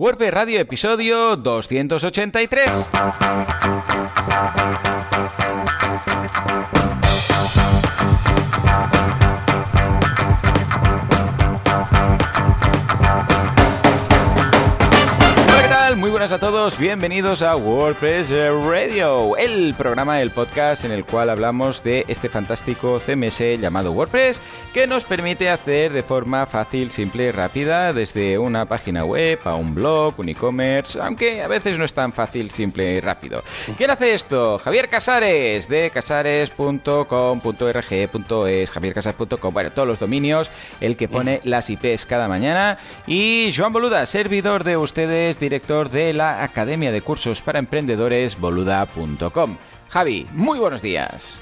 WordPress Radio episodio 283. Bienvenidos a WordPress Radio, el programa, el podcast en el cual hablamos de este fantástico CMS llamado WordPress que nos permite hacer de forma fácil, simple y rápida desde una página web a un blog, un e-commerce, aunque a veces no es tan fácil, simple y rápido. ¿Quién hace esto? Javier Casares de casares.com.rg.es, javiercasares.com, bueno, todos los dominios, el que pone las IPs cada mañana y Joan Boluda, servidor de ustedes, director de la Academia de Cursos para Emprendedores boluda.com. Javi, muy buenos días.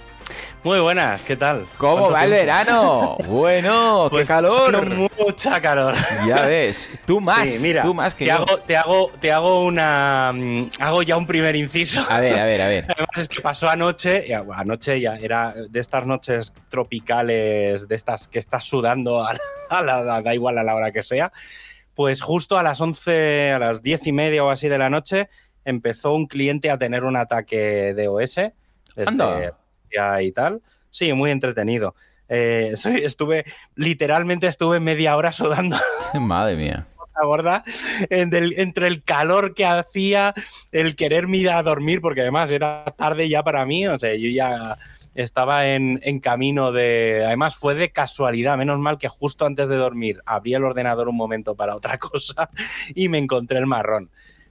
Muy buenas, ¿qué tal? ¿Cómo va el verano? Bueno, qué pues calor. Mucha calor. Ya ves, tú más, mira, tú más que te Hago, te hago, te hago una, mm, hago ya un primer inciso. A ver, a ver, a ver. Además es que pasó anoche, y anoche ya era de estas noches tropicales, de estas que estás sudando a la, da igual a la hora que sea pues justo a las 11, a las 10 y media o así de la noche, empezó un cliente a tener un ataque de OS. Anda. y tal. Sí, muy entretenido. Eh, estuve, literalmente estuve media hora sudando. Madre mía. Gorda, entre el calor que hacía, el querer ir a dormir, porque además era tarde ya para mí, o sea, yo ya estaba en, camino de... Además fue de casualidad, menos mal que justo antes de dormir abrí el ordenador un momento para otra cosa y me encontré el marrón.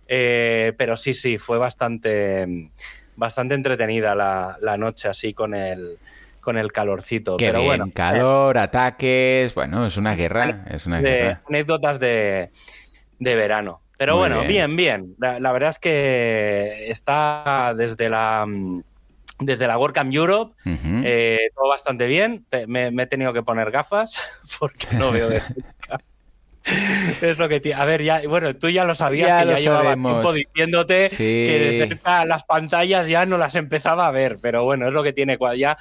Eh, pero sí, sí, fue bastante, bastante entretenida la, noche así con el, con el calorcito. Qué pero bien, bueno, calor, ataques, bueno, es una guerra, es una guerra. Anécdotas de, verano. Pero bueno, bien, bien. la, verdad es que está desde la desde la WordCamp Europe, eh, todo bastante bien. Me, he tenido que poner gafas porque no veo de cerca. es lo que A ver, ya, bueno, tú ya lo sabías ya que ya llevaba tiempo diciéndote que de cerca las pantallas ya no las empezaba a ver, pero bueno, es lo que tiene. Ya,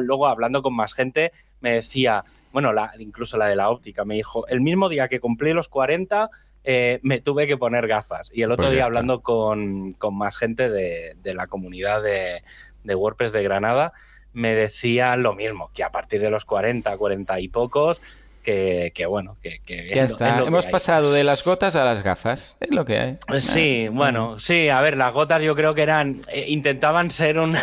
luego hablando con más gente, me decía, bueno, la, incluso la de la óptica, me dijo, el mismo día que cumplí los 40, eh, me tuve que poner gafas. Y el otro pues día hablando con, con, más gente de, de la comunidad de, de WordPress de Granada me decía lo mismo, que a partir de los 40, 40 y pocos, que, bueno, que, ya está. Hemos pasado de las gotas a las gafas, es lo que hay. Sí, bueno, sí, a ver, las gotas yo creo que eran, eh, intentaban ser un,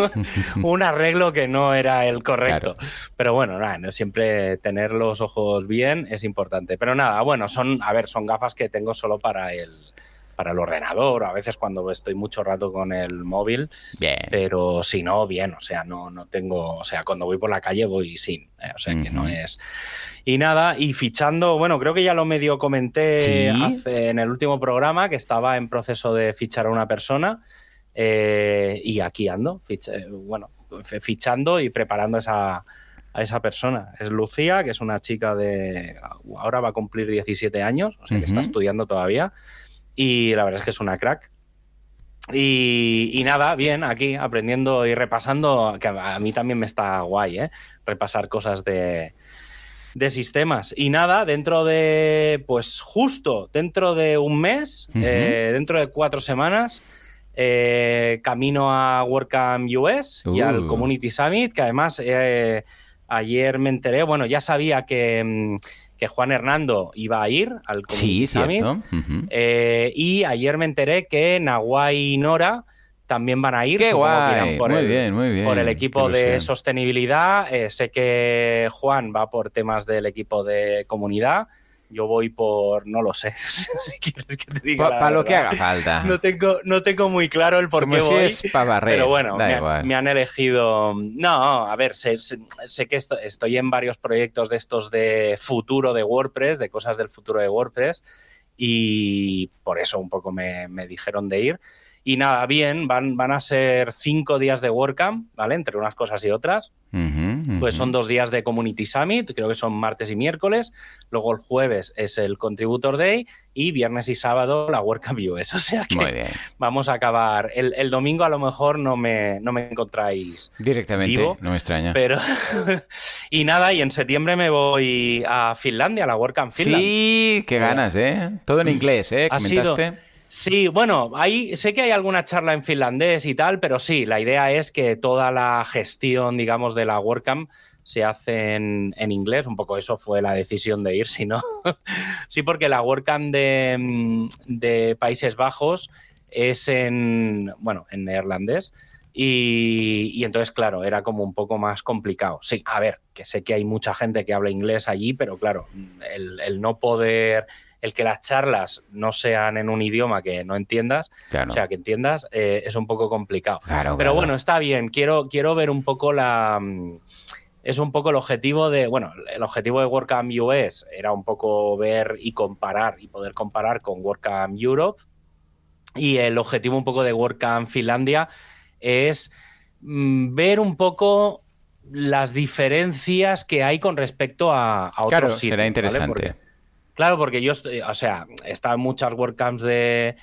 un arreglo que no era el correcto. Pero bueno, nada, siempre tener los ojos bien es importante. Pero nada, bueno, son, a ver, son gafas que tengo solo para el para el ordenador, a veces cuando estoy mucho rato con el móvil. Bien. Pero si no, bien, o sea, no, no tengo, o sea, cuando voy por la calle voy sin, eh, o sea, que no es. Y nada, y fichando, bueno, creo que ya lo medio comenté hace, en el último programa que estaba en proceso de fichar a una persona. Eh, y aquí ando, bueno, fichando y preparando esa, a esa persona. Es Lucía, que es una chica de. Ahora va a cumplir 17 años, o sea, que está estudiando todavía y la verdad es que es una crack. Y, nada, bien, aquí aprendiendo y repasando, que a mí también me está guay, ¿eh? Repasar cosas de, de sistemas. Y nada, dentro de, pues justo dentro de un mes, eh, dentro de cuatro semanas, eh, camino a WordCamp US y al uh. Community Summit, que además eh, ayer me enteré, bueno, ya sabía que... Mm, que Juan Hernando iba a ir al Community sí, eh, y ayer me enteré que Nahuay y Nora también van a ir. Qué guay. Por, muy el, bien, muy bien. por el equipo de sostenibilidad. Eh, sé que Juan va por temas del equipo de comunidad yo voy por, no lo sé, si quieres que te diga. Para lo que haga falta. No tengo, no tengo muy claro el por qué voy. pero bueno, me, han elegido. No, a ver, sé, sé, que estoy en varios proyectos de estos de futuro de WordPress, de cosas del futuro de WordPress, y por eso un poco me, me dijeron de ir. Y nada, bien, van, van a ser cinco días de WordCamp, ¿vale? Entre unas cosas y otras. Pues son dos días de Community Summit, creo que son martes y miércoles. Luego el jueves es el Contributor Day y viernes y sábado la WordCamp US. O sea que vamos a acabar. El, domingo a lo mejor no me, no me encontráis directamente, no me extraña. Pero y nada, y en septiembre me voy a Finlandia, a la WordCamp Finland. Sí, qué ganas, ¿eh? Todo en inglés, ¿eh? ¿Comentaste? Sí, bueno, ahí sé que hay alguna charla en finlandés y tal, pero sí, la idea es que toda la gestión, digamos, de la WordCamp se hace en, inglés. Un poco eso fue la decisión de ir, si no. sí, porque la WordCamp de, mm, de, Países Bajos es en, bueno, en neerlandés. Y, entonces, claro, era como un poco más complicado. Sí, a ver, que sé que hay mucha gente que habla inglés allí, pero claro, el no poder el que las charlas no sean en un idioma que no entiendas, o sea, que entiendas, eh, es un poco complicado. Pero bueno, está bien. Quiero, quiero ver un poco la. Mm, es un poco el objetivo de. Bueno, el objetivo de WordCamp US era un poco ver y comparar y poder comparar con WordCamp Europe. Y el objetivo un poco de WordCamp Finlandia es mm, ver un poco las diferencias que hay con respecto a, a otros claro, Será interesante. Claro, porque yo, estoy, o sea, he estado en muchas WordCamps de,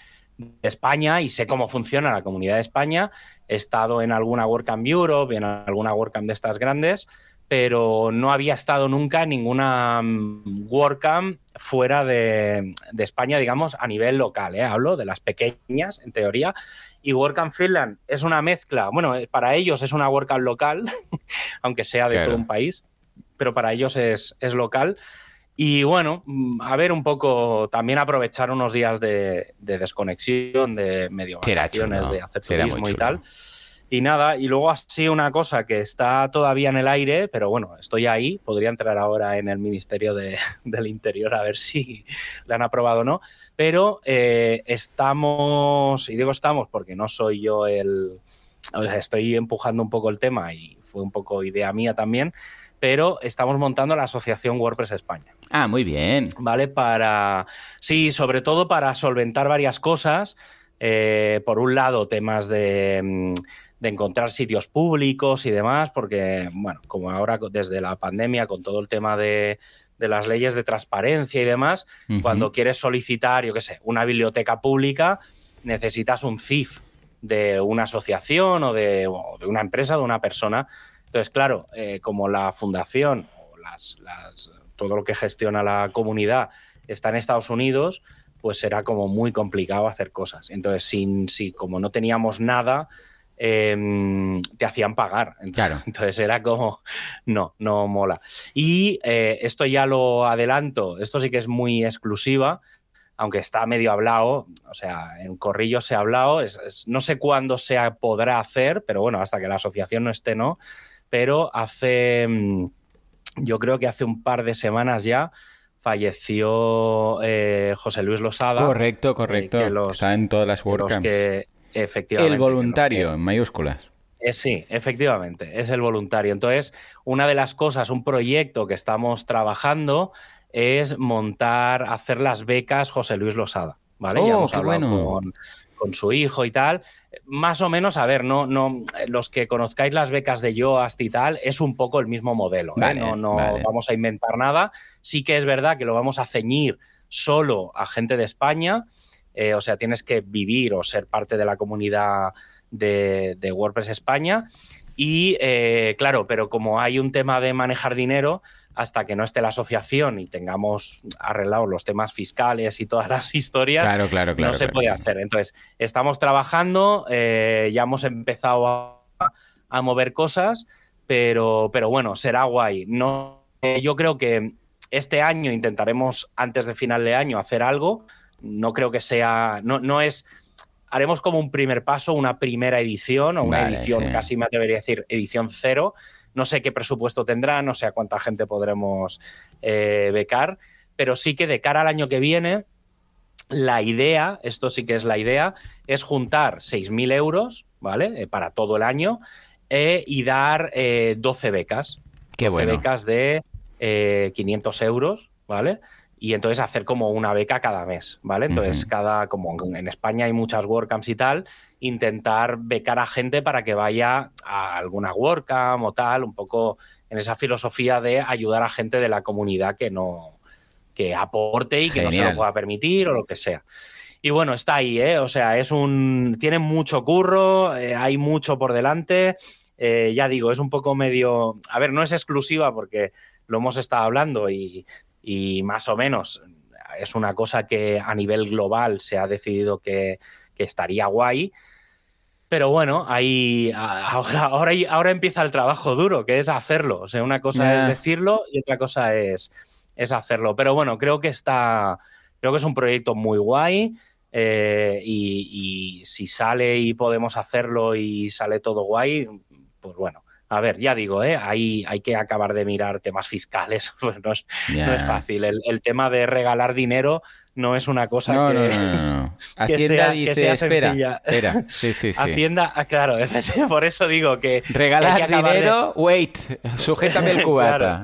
España y sé cómo funciona la comunidad de España. He estado en alguna WordCamp Europe, en alguna WordCamp de estas grandes, pero no había estado nunca en ninguna mm, WordCamp fuera de, España, digamos, a nivel local. ¿eh? Hablo de las pequeñas, en teoría. Y WordCamp Finland es una mezcla, bueno, eh, para ellos es una WordCamp local, aunque sea de todo un país, pero para ellos es, es local. Y bueno, mm, a ver un poco, también aprovechar unos días de, desconexión, de medio vacaciones, de hacer turismo y tal. Y nada, y luego así una cosa que está todavía en el aire, pero bueno, estoy ahí, podría entrar ahora en el Ministerio del Interior a ver si le han aprobado o no, pero eh, estamos, y digo estamos porque no soy yo el, o sea, estoy empujando un poco el tema y fue un poco idea mía también, pero estamos montando la Asociación WordPress España. Ah, muy bien. ¿Vale? Para. Sí, sobre todo para solventar varias cosas. Eh, por un lado, temas de, mm, de, encontrar sitios públicos y demás, porque, bueno, como ahora desde la pandemia, con todo el tema de, de las leyes de transparencia y demás, cuando quieres solicitar, yo qué sé, una biblioteca pública, necesitas un CIF de una asociación o de, o de una empresa, de una persona entonces, claro, eh, como la fundación o las, todo lo que gestiona la comunidad está en Estados Unidos, pues era como muy complicado hacer cosas. Entonces, sin, si como no teníamos nada, em, te hacían pagar. Entonces, entonces, era como, no, no mola. Y eh, esto ya lo adelanto, esto sí que es muy exclusiva, aunque está medio hablado, o sea, en Corrillo se ha hablado, no sé cuándo se podrá hacer, pero bueno, hasta que la asociación no esté, no pero hace, mm, yo creo que hace un par de semanas ya, falleció eh, José Luis Losada. Correcto, correcto. Eh, los, Está en todas las WordCamps. Que, efectivamente. El voluntario, en mayúsculas. Eh, sí, efectivamente, es el voluntario. Entonces, una de las cosas, un proyecto que estamos trabajando es montar, hacer las becas José Luis Losada. ¿Vale? Oh, qué bueno con su hijo y tal. Más o menos, a ver, no, no, los que conozcáis las becas de Yoast y tal, es un poco el mismo modelo. ¿eh? no, no vamos a inventar nada. Sí que es verdad que lo vamos a ceñir solo a gente de España. Eh, o sea, tienes que vivir o ser parte de la comunidad de, WordPress España. Y eh, claro, pero como hay un tema de manejar dinero, hasta que no esté la asociación y tengamos arreglados los temas fiscales y todas las historias, claro, claro, no se puede hacer. Entonces, estamos trabajando, eh, ya hemos empezado a, mover cosas, pero, pero bueno, será guay. No, eh, yo creo que este año intentaremos, antes de final de año, hacer algo. No creo que sea, no, no es haremos como un primer paso, una primera edición o una edición, casi me atrevería a decir, edición cero, no sé qué presupuesto tendrá, no sé a cuánta gente podremos eh, becar, pero sí que de cara al año que viene, la idea, esto sí que es la idea, es juntar 6.000 euros, ¿vale? Eh, para todo el año eh, y dar 12 becas. Qué 12 becas de 500 euros, ¿vale? Y entonces hacer como una beca cada mes, ¿vale? Entonces, cada, como en España hay muchas WordCamps y tal, intentar becar a gente para que vaya a alguna WordCamp o tal, un poco en esa filosofía de ayudar a gente de la comunidad que no que aporte y que no se lo pueda permitir o lo que sea. Y bueno, está ahí, ¿eh? O sea, es un. Tiene mucho curro, eh, hay mucho por delante. Eh, ya digo, es un poco medio. A ver, no es exclusiva porque lo hemos estado hablando y, y más o menos es una cosa que a nivel global se ha decidido que, estaría guay. Pero bueno, ahí ahora, ahora, ahora, empieza el trabajo duro, que es hacerlo. O sea, una cosa es decirlo y otra cosa es, es hacerlo. Pero bueno, creo que está. Creo que es un proyecto muy guay. Eh, y, y, si sale y podemos hacerlo y sale todo guay, pues bueno, a ver, ya digo, ¿eh? hay, hay que acabar de mirar temas fiscales, pues no es, no es fácil. El, tema de regalar dinero no es una cosa no, que, no, no, Hacienda dice, espera, espera, sí, sí, sí. Hacienda, ah, claro, por eso digo que... Regalar dinero, wait, sujétame el cubata.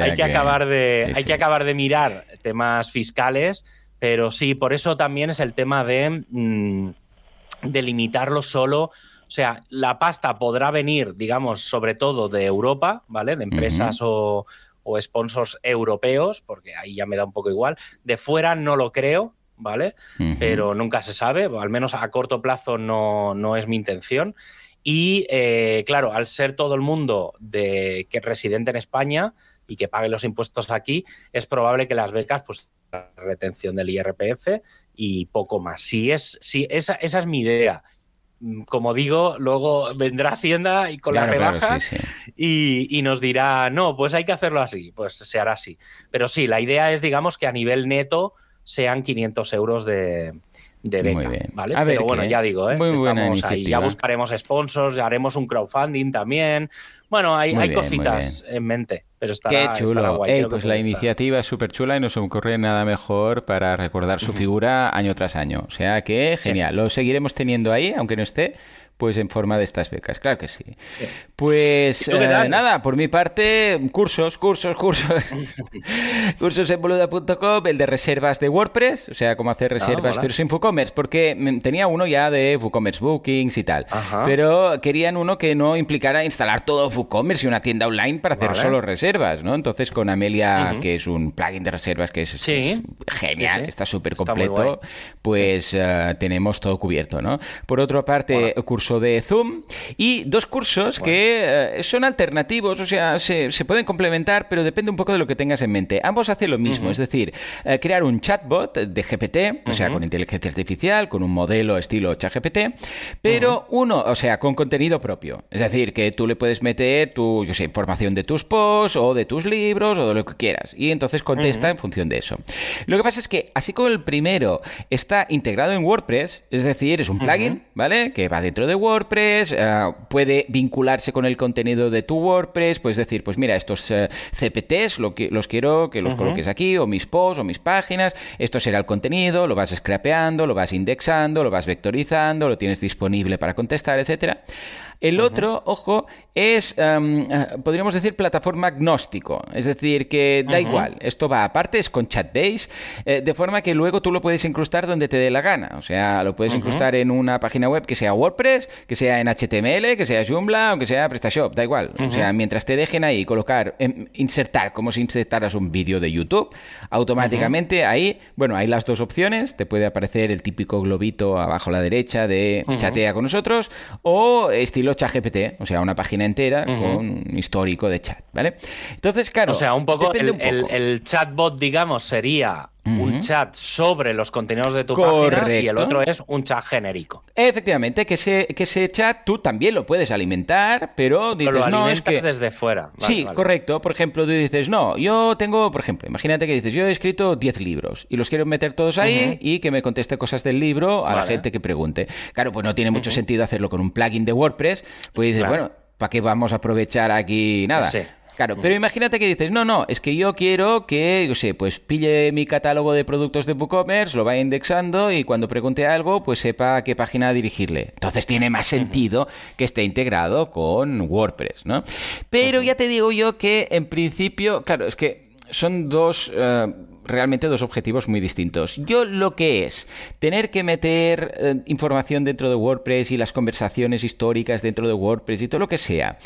hay, que, acabar de, hay que acabar de mirar temas fiscales, pero sí, por eso también es el tema de, mm, de limitarlo solo o sea, la pasta podrá venir, digamos, sobre todo de Europa, ¿vale? De empresas o, sponsors europeos, porque ahí ya me da un poco igual. De fuera no lo creo, ¿vale? Pero nunca se sabe, al menos a corto plazo no, no es mi intención. Y eh, claro, al ser todo el mundo de, que es residente en España y que pague los impuestos aquí, es probable que las becas, pues, retención del IRPF y poco más. Si es, si esa, esa es mi idea. Mm, como digo, luego vendrá Hacienda y con la rebaja Y, nos dirá, no, pues hay que hacerlo así, pues se hará así. Pero sí, la idea es, digamos, que a nivel neto sean 500 euros de, de beca, ¿vale? Pero bueno, ya digo, ¿eh? Estamos ahí, ya buscaremos sponsors, ya haremos un crowdfunding también. Bueno, hay, hay cositas en mente, pero está Qué chulo. pues la iniciativa es súper chula y no se me ocurre nada mejor para recordar su figura año tras año. O sea que genial. Lo seguiremos teniendo ahí, aunque no esté pues en forma de estas becas, claro que sí. Pues eh, nada, por mi parte, cursos, cursos, cursos. cursos en boluda.com, el de reservas de WordPress, o sea, cómo hacer ah, reservas, pero sin WooCommerce, porque tenía uno ya de WooCommerce Bookings y tal, pero querían uno que no implicara instalar todo WooCommerce y una tienda online para hacer solo reservas, ¿no? Entonces con Amelia, que es un plugin de reservas que es, genial, está súper completo, pues eh, tenemos todo cubierto, ¿no? Por otra parte, cursos de Zoom y dos cursos que eh, son alternativos, o sea, se, pueden complementar, pero depende un poco de lo que tengas en mente. Ambos hacen lo mismo, es decir, eh, crear un chatbot de GPT, o sea, con inteligencia artificial, con un modelo estilo ChatGPT, pero uno, o sea, con contenido propio. Es decir, que tú le puedes meter tu, yo sé, información de tus posts o de tus libros o de lo que quieras. Y entonces contesta en función de eso. Lo que pasa es que, así como el primero está integrado en WordPress, es decir, es un plugin, ¿vale? Que va dentro de WordPress, eh, puede vincularse con el contenido de tu WordPress, puedes decir, pues mira, estos eh, CPTs lo que, los quiero que los coloques aquí, o mis posts, o mis páginas, esto será el contenido, lo vas scrapeando, lo vas indexando, lo vas vectorizando, lo tienes disponible para contestar, etcétera. El otro, ojo, es, eh, podríamos decir, plataforma agnóstico. Es decir, que da igual. Esto va aparte, es con chatbase, eh, de forma que luego tú lo puedes incrustar donde te dé la gana. O sea, lo puedes incrustar en una página web que sea WordPress, que sea en HTML, que sea Joomla o que sea PrestaShop, da igual. O sea, mientras te dejen ahí colocar, em, insertar, como si insertaras un vídeo de YouTube, automáticamente ahí, bueno, hay las dos opciones. Te puede aparecer el típico globito abajo a la derecha de chatea con nosotros o estilo ChatGPT, o sea, una página entera con un histórico de chat, ¿vale? Entonces, claro. O sea, un poco, el, chatbot, digamos, sería un chat sobre los contenidos de tu página y el otro es un chat genérico. Efectivamente, que ese, que ese chat tú también lo puedes alimentar, pero dices, lo no, es que... desde fuera. sí, correcto. Por ejemplo, tú dices, no, yo tengo, por ejemplo, imagínate que dices, yo he escrito 10 libros y los quiero meter todos ahí y que me conteste cosas del libro a la gente que pregunte. Claro, pues no tiene mucho sentido hacerlo con un plugin de WordPress, pues dices, bueno, ¿para qué vamos a aprovechar aquí nada? Sí. Claro, pero imagínate que dices, no, no, es que yo quiero que, yo sé, pues pille mi catálogo de productos de WooCommerce, lo vaya indexando y cuando pregunte algo, pues sepa a qué página dirigirle. Entonces tiene más sentido que esté integrado con WordPress, ¿no? Pero ya te digo yo que en principio, claro, es que son dos... Eh, realmente dos objetivos muy distintos. Yo lo que es tener que meter eh, información dentro de WordPress y las conversaciones históricas dentro de WordPress y todo lo que sea,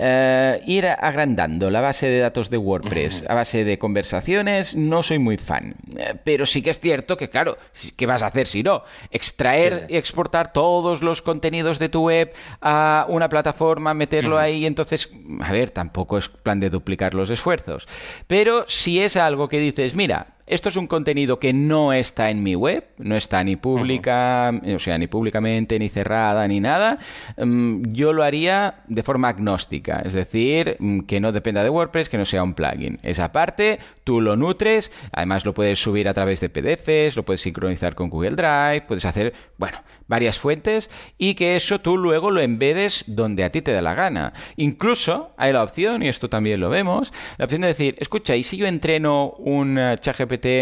eh, ir agrandando la base de datos de WordPress a base de conversaciones, no soy muy fan. Eh, pero sí que es cierto que, claro, ¿qué vas a hacer si no? Extraer y exportar todos los contenidos de tu web a una plataforma, meterlo ahí, entonces, a ver, tampoco es plan de duplicar los esfuerzos. Pero si es algo que dices, mira, esto es un contenido que no está en mi web, no está ni pública, o sea, ni públicamente, ni cerrada, ni nada. Mm, yo lo haría de forma agnóstica, es decir, mm, que no dependa de WordPress, que no sea un plugin. Esa parte, tú lo nutres, además lo puedes subir a través de PDFs, lo puedes sincronizar con Google Drive, puedes hacer, bueno, varias fuentes y que eso tú luego lo embedes donde a ti te da la gana. Incluso hay la opción, y esto también lo vemos, la opción de decir, escucha, ¿y si yo entreno un uh,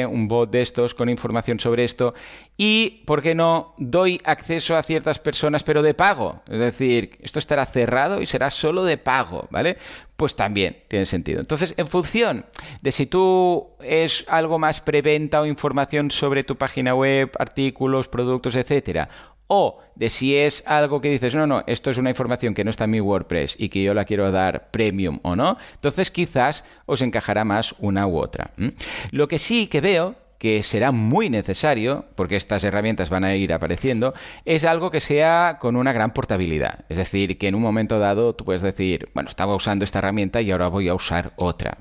Un bot de estos con información sobre esto y, ¿por qué no, doy acceso a ciertas personas pero de pago? Es decir, esto estará cerrado y será solo de pago, ¿vale? Pues también tiene sentido. Entonces, en función de si tú es algo más preventa o información sobre tu página web, artículos, productos, etcétera, o de si es algo que dices, no, no, esto es una información que no está en mi WordPress y que yo la quiero dar premium o no, entonces quizás os encajará más una u otra. Lo que sí que veo que será muy necesario, porque estas herramientas van a ir apareciendo, es algo que sea con una gran portabilidad. Es decir, que en un momento dado tú puedes decir, bueno, estaba usando esta herramienta y ahora voy a usar otra.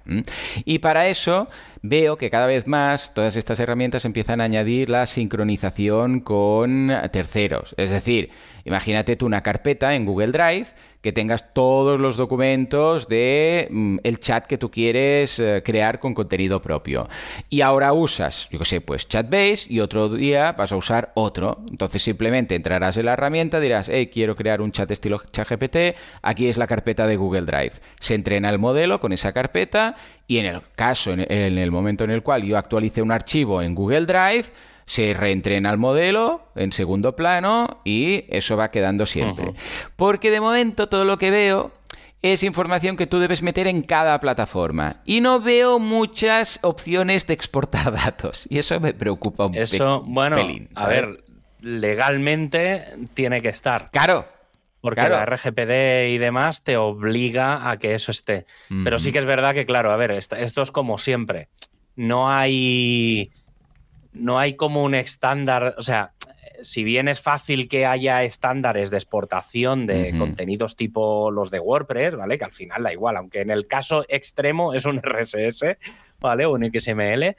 Y para eso veo que cada vez más todas estas herramientas empiezan a añadir la sincronización con terceros. Es decir, imagínate tú una carpeta en Google Drive que tengas todos los documentos de mm, el chat que tú quieres eh, crear con contenido propio. Y ahora usas, yo qué sé, pues Chatbase y otro día vas a usar otro. Entonces simplemente entrarás en la herramienta, dirás, hey, quiero crear un chat estilo ChatGPT, aquí es la carpeta de Google Drive. Se entrena el modelo con esa carpeta y en el caso, en el momento en el cual yo actualice un archivo en Google Drive, se reentrena el modelo en segundo plano y eso va quedando siempre. Porque de momento todo lo que veo es información que tú debes meter en cada plataforma. Y no veo muchas opciones de exportar datos. Y eso me preocupa un eso, bueno, A ver, legalmente tiene que estar. Claro. Porque la RGPD y demás te obliga a que eso esté. Pero sí que es verdad que, claro, a ver, esto es como siempre. No hay no hay como un estándar, o sea, si bien es fácil que haya estándares de exportación de contenidos tipo los de WordPress, ¿vale? Que al final da igual, aunque en el caso extremo es un RSS, ¿vale? O un XML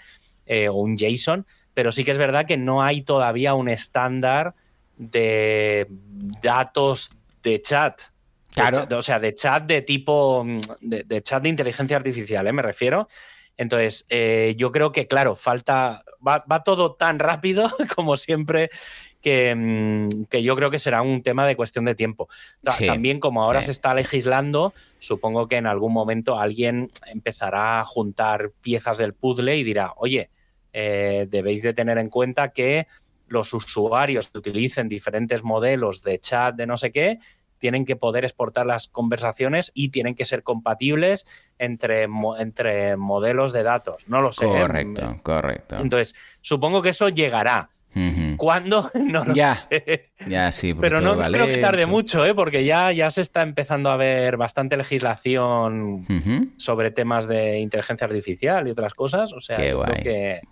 eh, o un JSON, pero sí que es verdad que no hay todavía un estándar de datos de chat. Claro. o sea, de chat de tipo, de, chat de inteligencia artificial, ¿eh? Me refiero. Entonces, eh, yo creo que, claro, falta, va, todo tan rápido como siempre mm, que, yo creo que será un tema de cuestión de tiempo. También como ahora se está legislando, supongo que en algún momento alguien empezará a juntar piezas del puzzle y dirá, oye, eh, debéis de tener en cuenta que los usuarios que utilicen diferentes modelos de chat de no sé qué, tienen que poder exportar las conversaciones y tienen que ser compatibles entre, entre modelos de datos. No lo sé. ¿eh? Correcto, correcto. Entonces, supongo que eso llegará. ¿Cuándo? No lo ya, sé. Ya, sí. Pero no creo que tarde mucho, ¿eh? porque ya, ya se está empezando a ver bastante legislación sobre temas de inteligencia artificial y otras cosas. O sea, creo que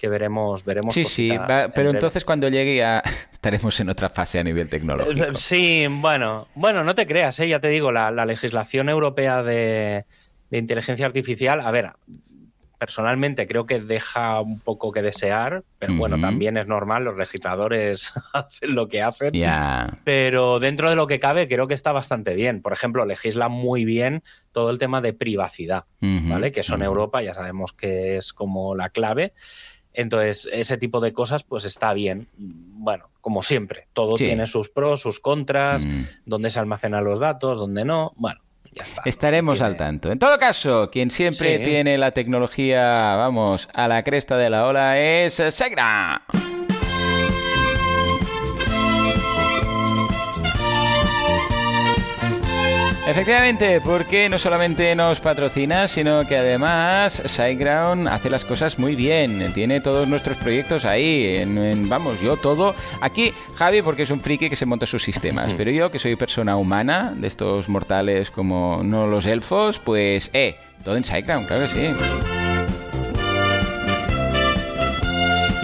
que veremos. veremos sí, sí, pero entonces cuando llegue ya estaremos en otra fase a nivel tecnológico. Eh, sí, bueno, bueno, no te creas, ¿eh? ya te digo, la, legislación europea de, inteligencia artificial, a ver, personalmente creo que deja un poco que desear, pero bueno, también es normal, los legisladores hacen lo que hacen. Pero dentro de lo que cabe, creo que está bastante bien. Por ejemplo, legisla muy bien todo el tema de privacidad, ¿vale? Que eso en Europa ya sabemos que es como la clave. Entonces, ese tipo de cosas, pues está bien. Bueno, como siempre, todo tiene sus pros, sus contras, mm. dónde se almacenan los datos, dónde no. Bueno, ya está. Estaremos al tanto. En todo caso, quien siempre tiene la tecnología, vamos, a la cresta de la ola es Segra. Efectivamente, porque no solamente nos patrocina, sino que además SiteGround hace las cosas muy bien. Tiene todos nuestros proyectos ahí. En, vamos, yo todo. Aquí, Javi, porque es un friki que se monta sus sistemas. Pero yo, que soy persona humana, de estos mortales como no los elfos, pues, eh, todo en SiteGround, claro que sí.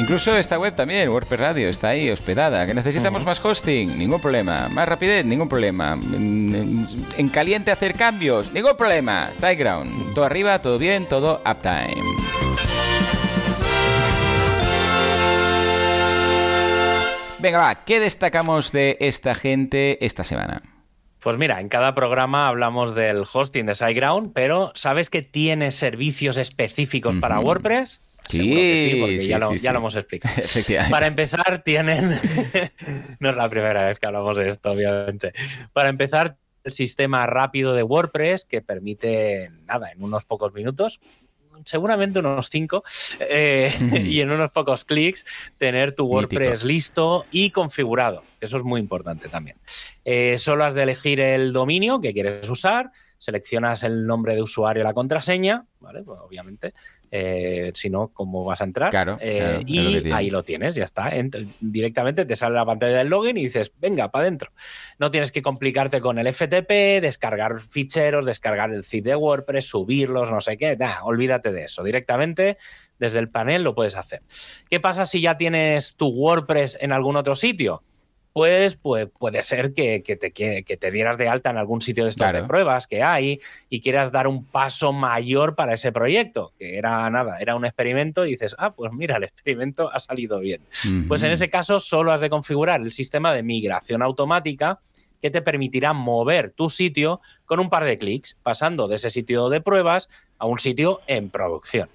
Incluso esta web también, WordPress Radio, está ahí hospedada. ¿Que necesitamos más hosting? Ningún problema. ¿Más rapidez? Ningún problema. ¿En caliente hacer cambios? Ningún problema. SiteGround. Todo arriba, todo bien, todo uptime. Venga, va, ¿qué destacamos de esta gente esta semana? Pues mira, en cada programa hablamos del hosting de SiteGround, pero ¿sabes que tiene servicios específicos para WordPress? Sí, porque ya, lo, hemos explicado. Para empezar, tienen. no es la primera vez que hablamos de esto, obviamente. Para empezar, el sistema rápido de WordPress que permite, nada, en unos pocos minutos, seguramente unos cinco, eh, y en unos pocos clics, tener tu WordPress listo y configurado. Eso es muy importante también. Eh, solo has de elegir el dominio que quieres usar, seleccionas el nombre de usuario y la contraseña, ¿vale? Pues obviamente, eh, si no, ¿cómo vas a entrar? Claro. Eh, y ahí lo tienes, ya está. directamente te sale la pantalla del login y dices, venga, para adentro. No tienes que complicarte con el FTP, descargar ficheros, descargar el zip de WordPress, subirlos, no sé qué. olvídate de eso. Directamente desde el panel lo puedes hacer. ¿Qué pasa si ya tienes tu WordPress en algún otro sitio? Pues, pues puede ser que, te, que, te dieras de alta en algún sitio de estas de pruebas que hay y quieras dar un paso mayor para ese proyecto, que era nada, era un experimento y dices, ah, pues mira, el experimento ha salido bien. Pues en ese caso solo has de configurar el sistema de migración automática que te permitirá mover tu sitio con un par de clics, pasando de ese sitio de pruebas a un sitio en producción.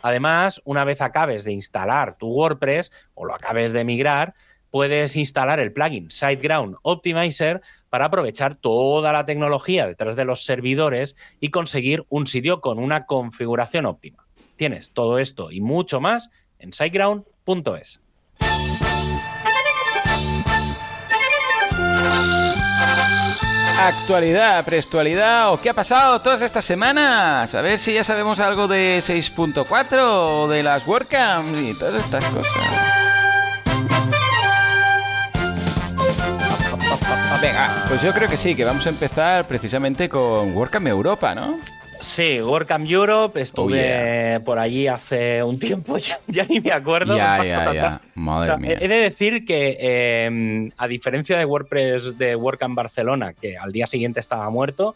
Además, una vez acabes de instalar tu WordPress o lo acabes de migrar, puedes instalar el plugin SiteGround Optimizer para aprovechar toda la tecnología detrás de los servidores y conseguir un sitio con una configuración óptima. Tienes todo esto y mucho más en siteground.es. Actualidad, prestualidad o qué ha pasado todas estas semanas. A ver si ya sabemos algo de 6.4 o de las WordCamps y todas estas cosas. Venga, pues yo creo que sí, que vamos a empezar precisamente con WordCamp Europa, ¿no? Sí, WordCamp Europe, estuve oh, por allí hace un tiempo, ya, ni me acuerdo. Ya, ya, ya. Madre mía. He de decir que, em, a diferencia de WordPress de WordCamp Barcelona, que al día siguiente estaba muerto,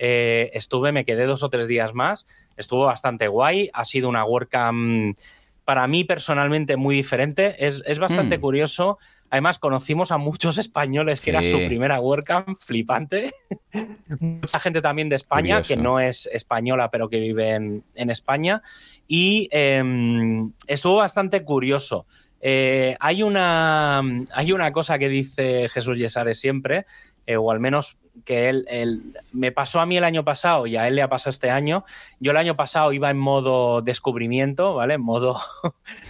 eh, estuve, me quedé dos o tres días más, estuvo bastante guay, ha sido una WordCamp para mí personalmente muy diferente. Es, bastante hmm. curioso. Además, conocimos a muchos españoles que era su primera WordCamp, flipante. Mucha gente también de España, que no es española, pero que vive en, España. Y em, estuvo bastante curioso. Eh, hay, una, hay una cosa que dice Jesús Yesares siempre, eh, o al menos que él, me pasó a mí el año pasado y a él le ha pasado este año. Yo el año pasado iba en modo descubrimiento, ¿vale? En modo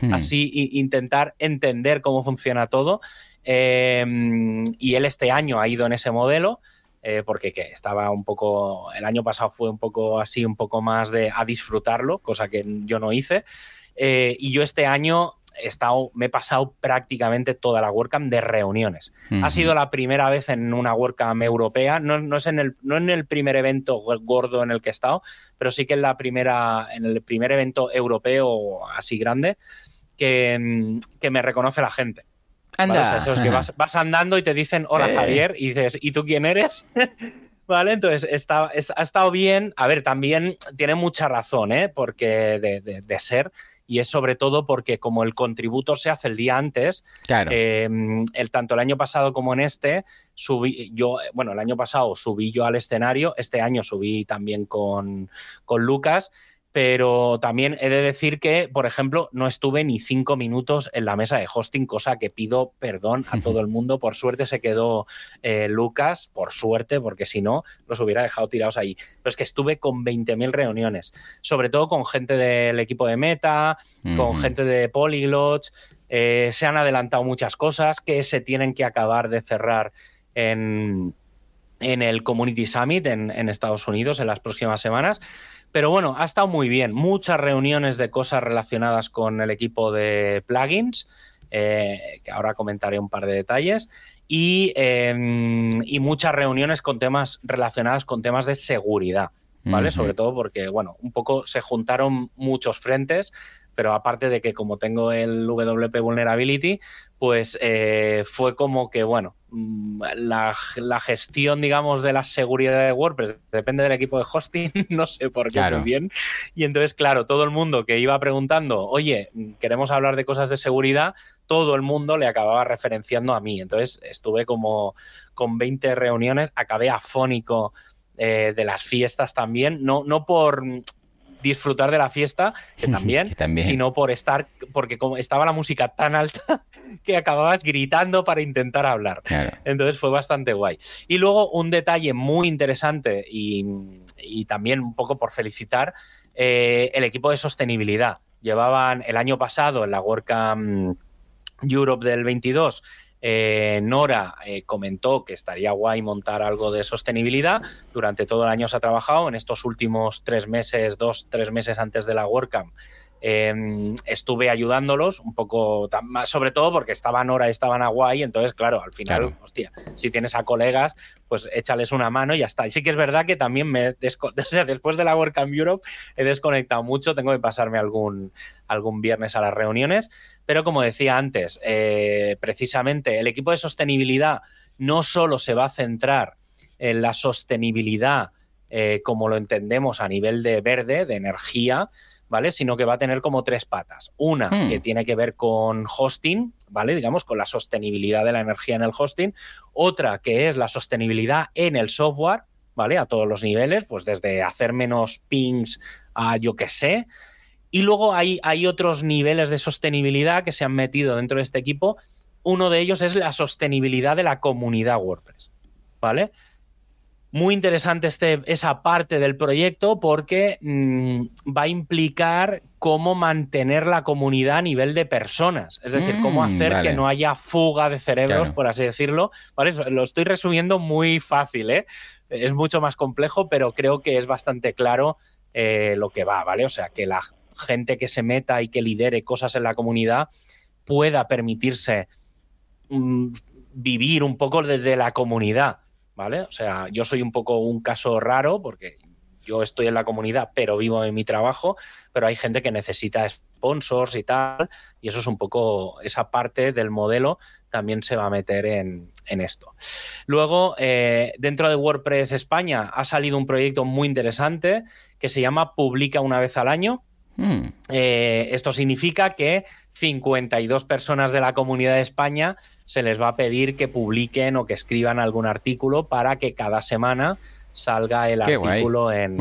hmm. así, intentar entender cómo funciona todo. Em, y él este año ha ido en ese modelo. Eh, porque estaba un poco, el año pasado fue un poco así, un poco más de a disfrutarlo, cosa que yo no hice. Eh, y yo este año estado, me he pasado prácticamente toda la WordCamp de reuniones. Ha sido la primera vez en una WordCamp europea, no, es en el, no en el primer evento gordo en el que he estado, pero sí que en, la primera, en el primer evento europeo así grande que, que me reconoce la gente. Anda. eso es que vas, vas, andando y te dicen, hola eh. Javier, y dices, ¿y tú quién eres? Vale, entonces está, ha estado bien. A ver, también tiene mucha razón, ¿eh? Porque de, de ser y es sobre todo porque como el contributo se hace el día antes, em, el, tanto el año pasado como en este, subí yo, bueno, el año pasado subí yo al escenario, este año subí también con, con Lucas pero también he de decir que, por ejemplo, no estuve ni cinco minutos en la mesa de hosting, cosa que pido perdón a todo el mundo. Por suerte se quedó eh, Lucas, por suerte, porque si no, los hubiera dejado tirados ahí. Pero es que estuve con 20.000 reuniones, sobre todo con gente del equipo de Meta, con gente de Polyglots. Eh, se han adelantado muchas cosas que se tienen que acabar de cerrar en, en el Community Summit en, en Estados Unidos en las próximas semanas. Pero bueno, ha estado muy bien. Muchas reuniones de cosas relacionadas con el equipo de plugins, eh, que ahora comentaré un par de detalles, y, em, y, muchas reuniones con temas relacionadas con temas de seguridad. ¿Vale? Sobre todo porque, bueno, un poco se juntaron muchos frentes pero aparte de que como tengo el WP Vulnerability, pues eh, fue como que, bueno, mm, la, gestión, digamos, de la seguridad de WordPress depende del equipo de hosting, no sé por qué muy bien. Y entonces, claro, todo el mundo que iba preguntando, oye, queremos hablar de cosas de seguridad, todo el mundo le acababa referenciando a mí. Entonces estuve como con 20 reuniones, acabé afónico. Eh, de las fiestas también, no, no por disfrutar de la fiesta, que también, sino por estar, porque como estaba la música tan alta que acababas gritando para intentar hablar. Entonces fue bastante guay. Y luego un detalle muy interesante y, también un poco por felicitar, eh, el equipo de sostenibilidad. Llevaban el año pasado en la WordCamp Europe del 22 eh, Nora eh, comentó que estaría guay montar algo de sostenibilidad. Durante todo el año se ha trabajado. En estos últimos tres meses, dos, tres meses antes de la WordCamp, Em, estuve ayudándolos un poco, sobre todo porque estaban hora y estaban a guay, entonces, claro, al final, hostia, si tienes a colegas, pues échales una mano y ya está. Y sí que es verdad que también me después de la WordCamp Europe he desconectado mucho, tengo que pasarme algún, algún viernes a las reuniones, pero como decía antes, eh, precisamente el equipo de sostenibilidad no solo se va a centrar en la sostenibilidad eh, como lo entendemos a nivel de verde, de energía, ¿vale? Sino que va a tener como tres patas. Una hmm. que tiene que ver con hosting, ¿vale? Digamos, con la sostenibilidad de la energía en el hosting. Otra que es la sostenibilidad en el software, ¿vale? A todos los niveles, pues desde hacer menos pings a yo qué sé. Y luego hay, hay otros niveles de sostenibilidad que se han metido dentro de este equipo. Uno de ellos es la sostenibilidad de la comunidad WordPress, ¿vale? Muy interesante este, esa parte del proyecto porque mm, va a implicar cómo mantener la comunidad a nivel de personas. Es decir, cómo mm, hacer que no haya fuga de cerebros, por así decirlo. lo estoy resumiendo muy fácil, ¿eh? Es mucho más complejo, pero creo que es bastante claro eh, lo que va, ¿vale? O sea, que la gente que se meta y que lidere cosas en la comunidad pueda permitirse mm, vivir un poco desde la comunidad ¿vale? O sea, yo soy un poco un caso raro porque yo estoy en la comunidad, pero vivo en mi trabajo, pero hay gente que necesita sponsors y tal, y eso es un poco, esa parte del modelo también se va a meter en, esto. Luego, eh, dentro de WordPress España ha salido un proyecto muy interesante que se llama Publica una vez al año. Hmm. Eh, esto significa que 52 personas de la comunidad de España se les va a pedir que publiquen o que escriban algún artículo para que cada semana salga el artículo en,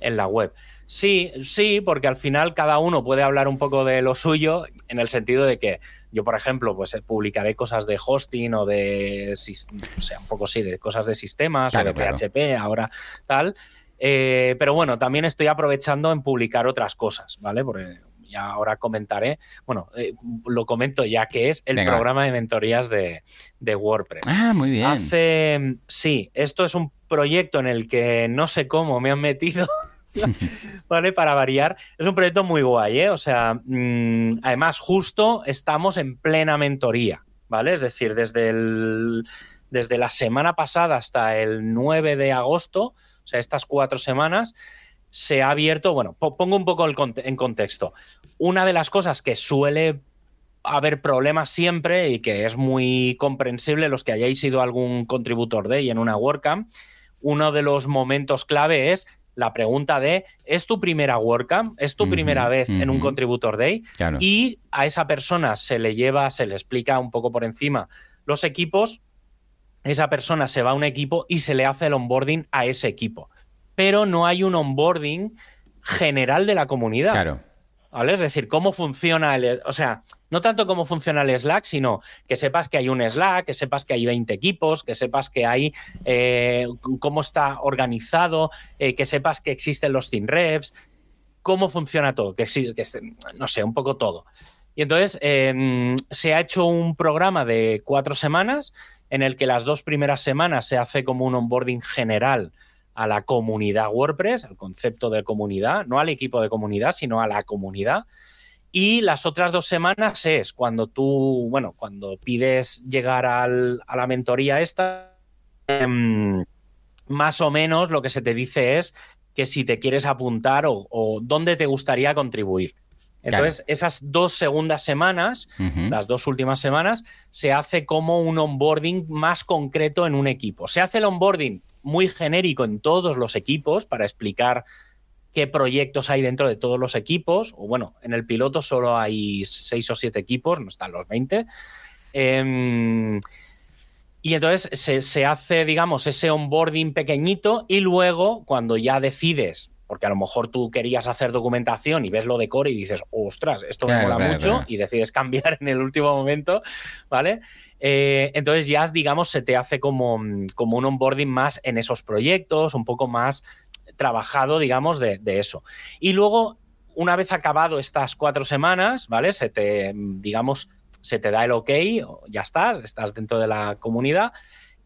en la web. Sí, sí, porque al final cada uno puede hablar un poco de lo suyo en el sentido de que yo, por ejemplo, pues eh, publicaré cosas de hosting o de, o sea, un poco sí, de cosas de sistemas o de PHP, ahora tal. Eh, pero bueno, también estoy aprovechando en publicar otras cosas, ¿vale? Porque ahora comentaré, bueno, eh, lo comento ya que es el programa de mentorías de, WordPress. Ah, muy bien. Hace, sí, esto es un proyecto en el que no sé cómo me han metido. ¿Vale? Para variar. Es un proyecto muy guay, ¿eh? O sea, mm, además, justo estamos en plena mentoría, ¿vale? Es decir, desde, el, desde la semana pasada hasta el 9 de agosto, o sea, estas cuatro semanas, se ha abierto, bueno, pongo un poco en contexto. Una de las cosas que suele haber problemas siempre y que es muy comprensible los que hayáis sido algún contributor de y en una WordCamp, uno de los momentos clave es la pregunta de ¿es tu primera WordCamp? ¿Es tu primera vez en un Contributor Day? Y a esa persona se le lleva, se le explica un poco por encima los equipos, esa persona se va a un equipo y se le hace el onboarding a ese equipo. Pero no hay un onboarding general de la comunidad. Claro. Es decir, cómo funciona el. O sea, no tanto cómo funciona el Slack, sino que sepas que hay un Slack, que sepas que hay 20 equipos, que sepas que hay eh, cómo está organizado, eh, que sepas que existen los team reps, cómo funciona todo, que, que no sé, un poco todo. Y entonces em, se ha hecho un programa de cuatro semanas en el que las dos primeras semanas se hace como un onboarding general a la comunidad WordPress, al concepto de comunidad, no al equipo de comunidad, sino a la comunidad. Y las otras dos semanas es cuando tú, bueno, cuando pides llegar a la mentoría esta, em, más o menos lo que se te dice es que si te quieres apuntar o dónde te gustaría contribuir. Entonces, esas dos segundas semanas, las dos últimas semanas, se hace como un onboarding más concreto en un equipo. Se hace el onboarding muy genérico en todos los equipos para explicar qué proyectos hay dentro de todos los equipos. O bueno, en el piloto solo hay seis o siete equipos, no están los 20. Em, y entonces se, se, hace, digamos, ese onboarding pequeñito y luego cuando ya decides porque a lo mejor tú querías hacer documentación y ves lo de core y dices, ostras, esto me mola mucho y decides cambiar en el último momento, ¿vale? Eh, entonces ya, digamos, se te hace como, como un onboarding más en esos proyectos, un poco más trabajado, digamos, de, eso. Y luego, una vez acabado estas cuatro semanas, ¿vale? Se te, digamos, se te da el ok, ya estás, estás dentro de la comunidad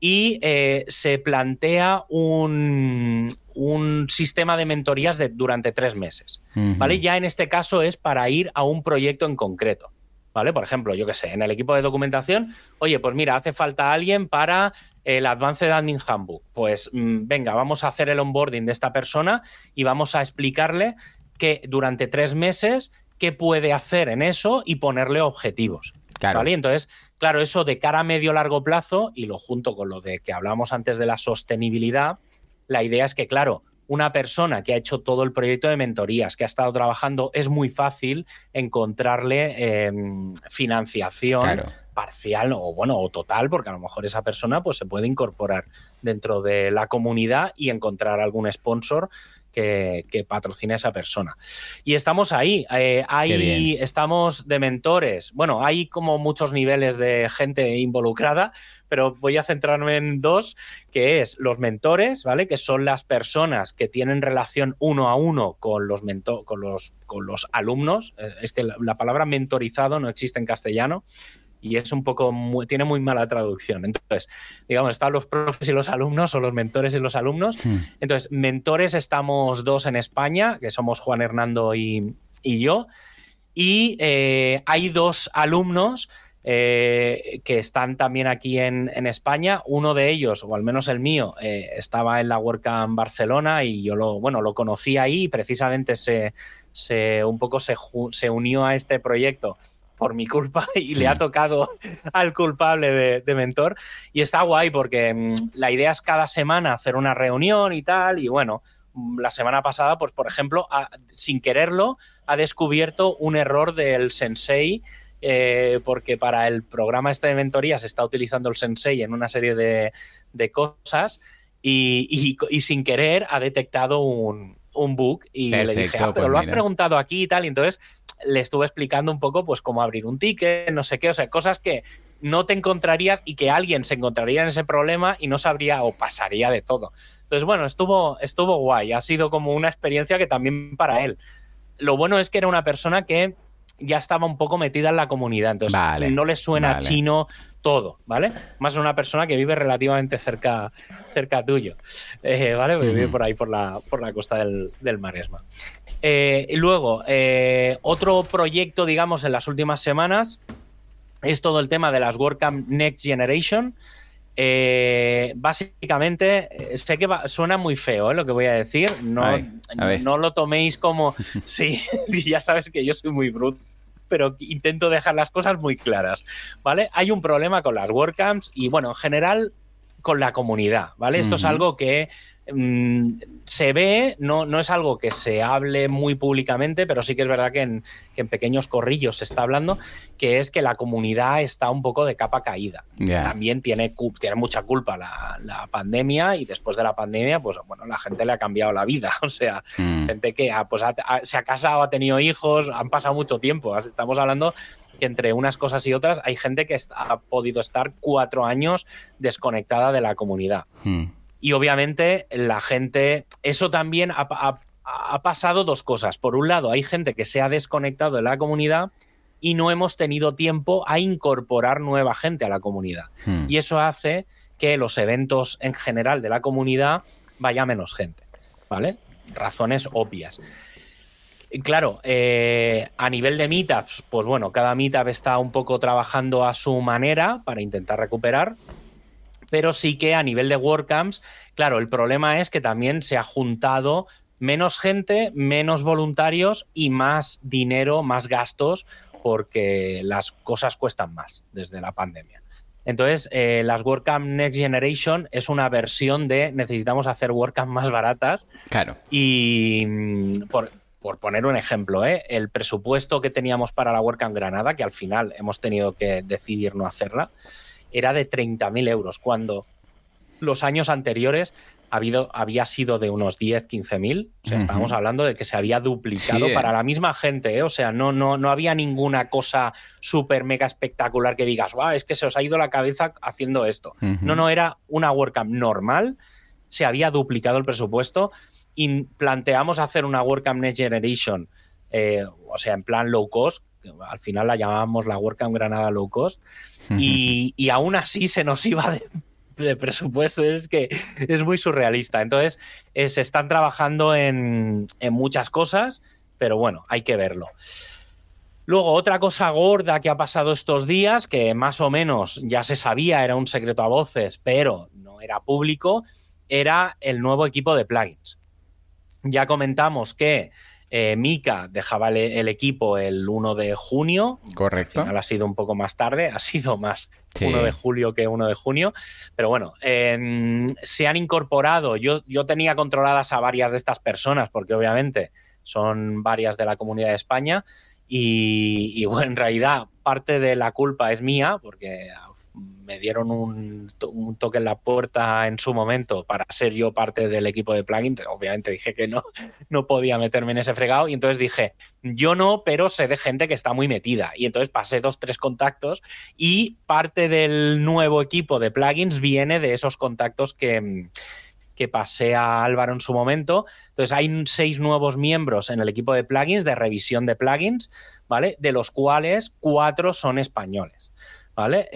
y eh, se plantea un, un sistema de mentorías de, durante tres meses. ¿Vale? Ya en este caso es para ir a un proyecto en concreto. ¿Vale? Por ejemplo, yo qué sé, en el equipo de documentación, oye, pues mira, hace falta alguien para el Advanced Admin Handbook. Pues mm, venga, vamos a hacer el onboarding de esta persona y vamos a explicarle que durante tres meses qué puede hacer en eso y ponerle objetivos. Claro. ¿Vale? Entonces, claro, eso de cara a medio largo plazo y lo junto con lo de que hablábamos antes de la sostenibilidad, la idea es que, claro, una persona que ha hecho todo el proyecto de mentorías, que ha estado trabajando, es muy fácil encontrarle em, financiación parcial o bueno, o total, porque a lo mejor esa persona pues, se puede incorporar dentro de la comunidad y encontrar algún sponsor que, que patrocine a esa persona. Y estamos ahí, eh, ahí estamos de mentores. Bueno, hay como muchos niveles de gente involucrada, pero voy a centrarme en dos, que es los mentores, ¿vale? Que son las personas que tienen relación uno a uno con los, con los, con los alumnos. Eh, es que la palabra mentorizado no existe en castellano y es un poco, tiene muy mala traducción. Entonces, digamos, están los profes y los alumnos o los mentores y los alumnos. Hmm. Entonces, mentores estamos dos en España, que somos Juan Hernando y, yo, y eh, hay dos alumnos eh, que están también aquí en, España. Uno de ellos, o al menos el mío, eh, estaba en la WordCamp Barcelona y yo lo, bueno, lo conocí ahí y precisamente se, se un poco se, se unió a este proyecto por mi culpa y le ha tocado al culpable de, mentor. Y está guay porque mm, la idea es cada semana hacer una reunión y tal. Y bueno, mm, la semana pasada, pues por ejemplo, sin quererlo, ha descubierto un error del sensei. Eh, porque para el programa este de mentoría se está utilizando el sensei en una serie de, cosas y, sin querer ha detectado un, un bug y le dije, ah, pero pues lo has preguntado aquí y tal, y entonces le estuve explicando un poco pues cómo abrir un ticket, no sé qué, o sea, cosas que no te encontrarías y que alguien se encontraría en ese problema y no sabría o pasaría de todo. Entonces, bueno, estuvo, estuvo guay, ha sido como una experiencia que también para él. Lo bueno es que era una persona que ya estaba un poco metida en la comunidad, entonces no le suena chino todo, ¿vale? Más una persona que vive relativamente cerca, cerca tuyo, eh, ¿vale? Vive por ahí, por la, por la costa del, del Maresma. Eh, y luego, eh, otro proyecto, digamos, en las últimas semanas es todo el tema de las WordCamp Next Generation. Eh, básicamente, sé que suena muy feo lo que voy a decir. No, no lo toméis como. Sí, ya sabes que yo soy muy bruto pero intento dejar las cosas muy claras, ¿vale? Hay un problema con las WordCamps y, bueno, en general con la comunidad, ¿vale? Esto es algo que Mm, se ve, no, no es algo que se hable muy públicamente, pero sí que es verdad que en, pequeños corrillos se está hablando, que es que la comunidad está un poco de capa caída. También tiene, tiene mucha culpa la, pandemia y después de la pandemia, pues bueno, la gente le ha cambiado la vida. O sea, mm. gente que pues, se ha casado, ha tenido hijos, han pasado mucho tiempo. Estamos hablando que entre unas cosas y otras hay gente que ha podido estar cuatro años desconectada de la comunidad. Mm. Y obviamente la gente, eso también ha, pasado dos cosas. Por un lado, hay gente que se ha desconectado de la comunidad y no hemos tenido tiempo a incorporar nueva gente a la comunidad. Hmm. Y eso hace que los eventos en general de la comunidad vaya menos gente, ¿vale? Razones obvias. Claro, eh, a nivel de meetups, pues bueno, cada meetup está un poco trabajando a su manera para intentar recuperar, pero sí que a nivel de WordCamps, claro, el problema es que también se ha juntado menos gente, menos voluntarios y más dinero, más gastos, porque las cosas cuestan más desde la pandemia. Entonces, eh, las WordCamp Next Generation es una versión de necesitamos hacer WordCamp más baratas. Claro. Y mm, por, por poner un ejemplo, ¿eh? el presupuesto que teníamos para la WordCamp Granada, que al final hemos tenido que decidir no hacerla, era de 30.000 euros, cuando los años anteriores habido, había sido de unos 10, 15 mil. O sea, estábamos hablando de que se había duplicado para la misma gente. ¿eh? O sea, no, no, no había ninguna cosa súper mega espectacular que digas, wow, es que se os ha ido la cabeza haciendo esto. No, no, era una WordCamp normal. Se había duplicado el presupuesto y planteamos hacer una WordCamp Next Generation, eh, o sea, en plan low cost. Al final la llamábamos la WordCamp Granada Low Cost. Y, aún así se nos iba de presupuesto es que es muy surrealista. Entonces, eh, se están trabajando en, muchas cosas, pero bueno, hay que verlo. Luego, otra cosa gorda que ha pasado estos días, que más o menos ya se sabía, era un secreto a voces, pero no era público, era el nuevo equipo de plugins. Ya comentamos que eh, Mika dejaba el, equipo el 1 de junio. Correcto. Al final ha sido un poco más tarde, ha sido más 1 de julio que 1 de junio. Pero bueno, em, se han incorporado. Yo, yo tenía controladas a varias de estas personas, porque obviamente son varias de la comunidad de España. Y, bueno, en realidad parte de la culpa es mía, porque me dieron un, toque en la puerta en su momento para ser yo parte del equipo de plugins. Obviamente dije que no, no podía meterme en ese fregado y entonces dije, yo no, pero sé de gente que está muy metida. Y entonces pasé dos, tres contactos y parte del nuevo equipo de plugins viene de esos contactos que que pasé a Álvaro en su momento. Entonces hay seis nuevos miembros en el equipo de plugins, de revisión de plugins, ¿vale? De los cuales cuatro son españoles. ¿Vale?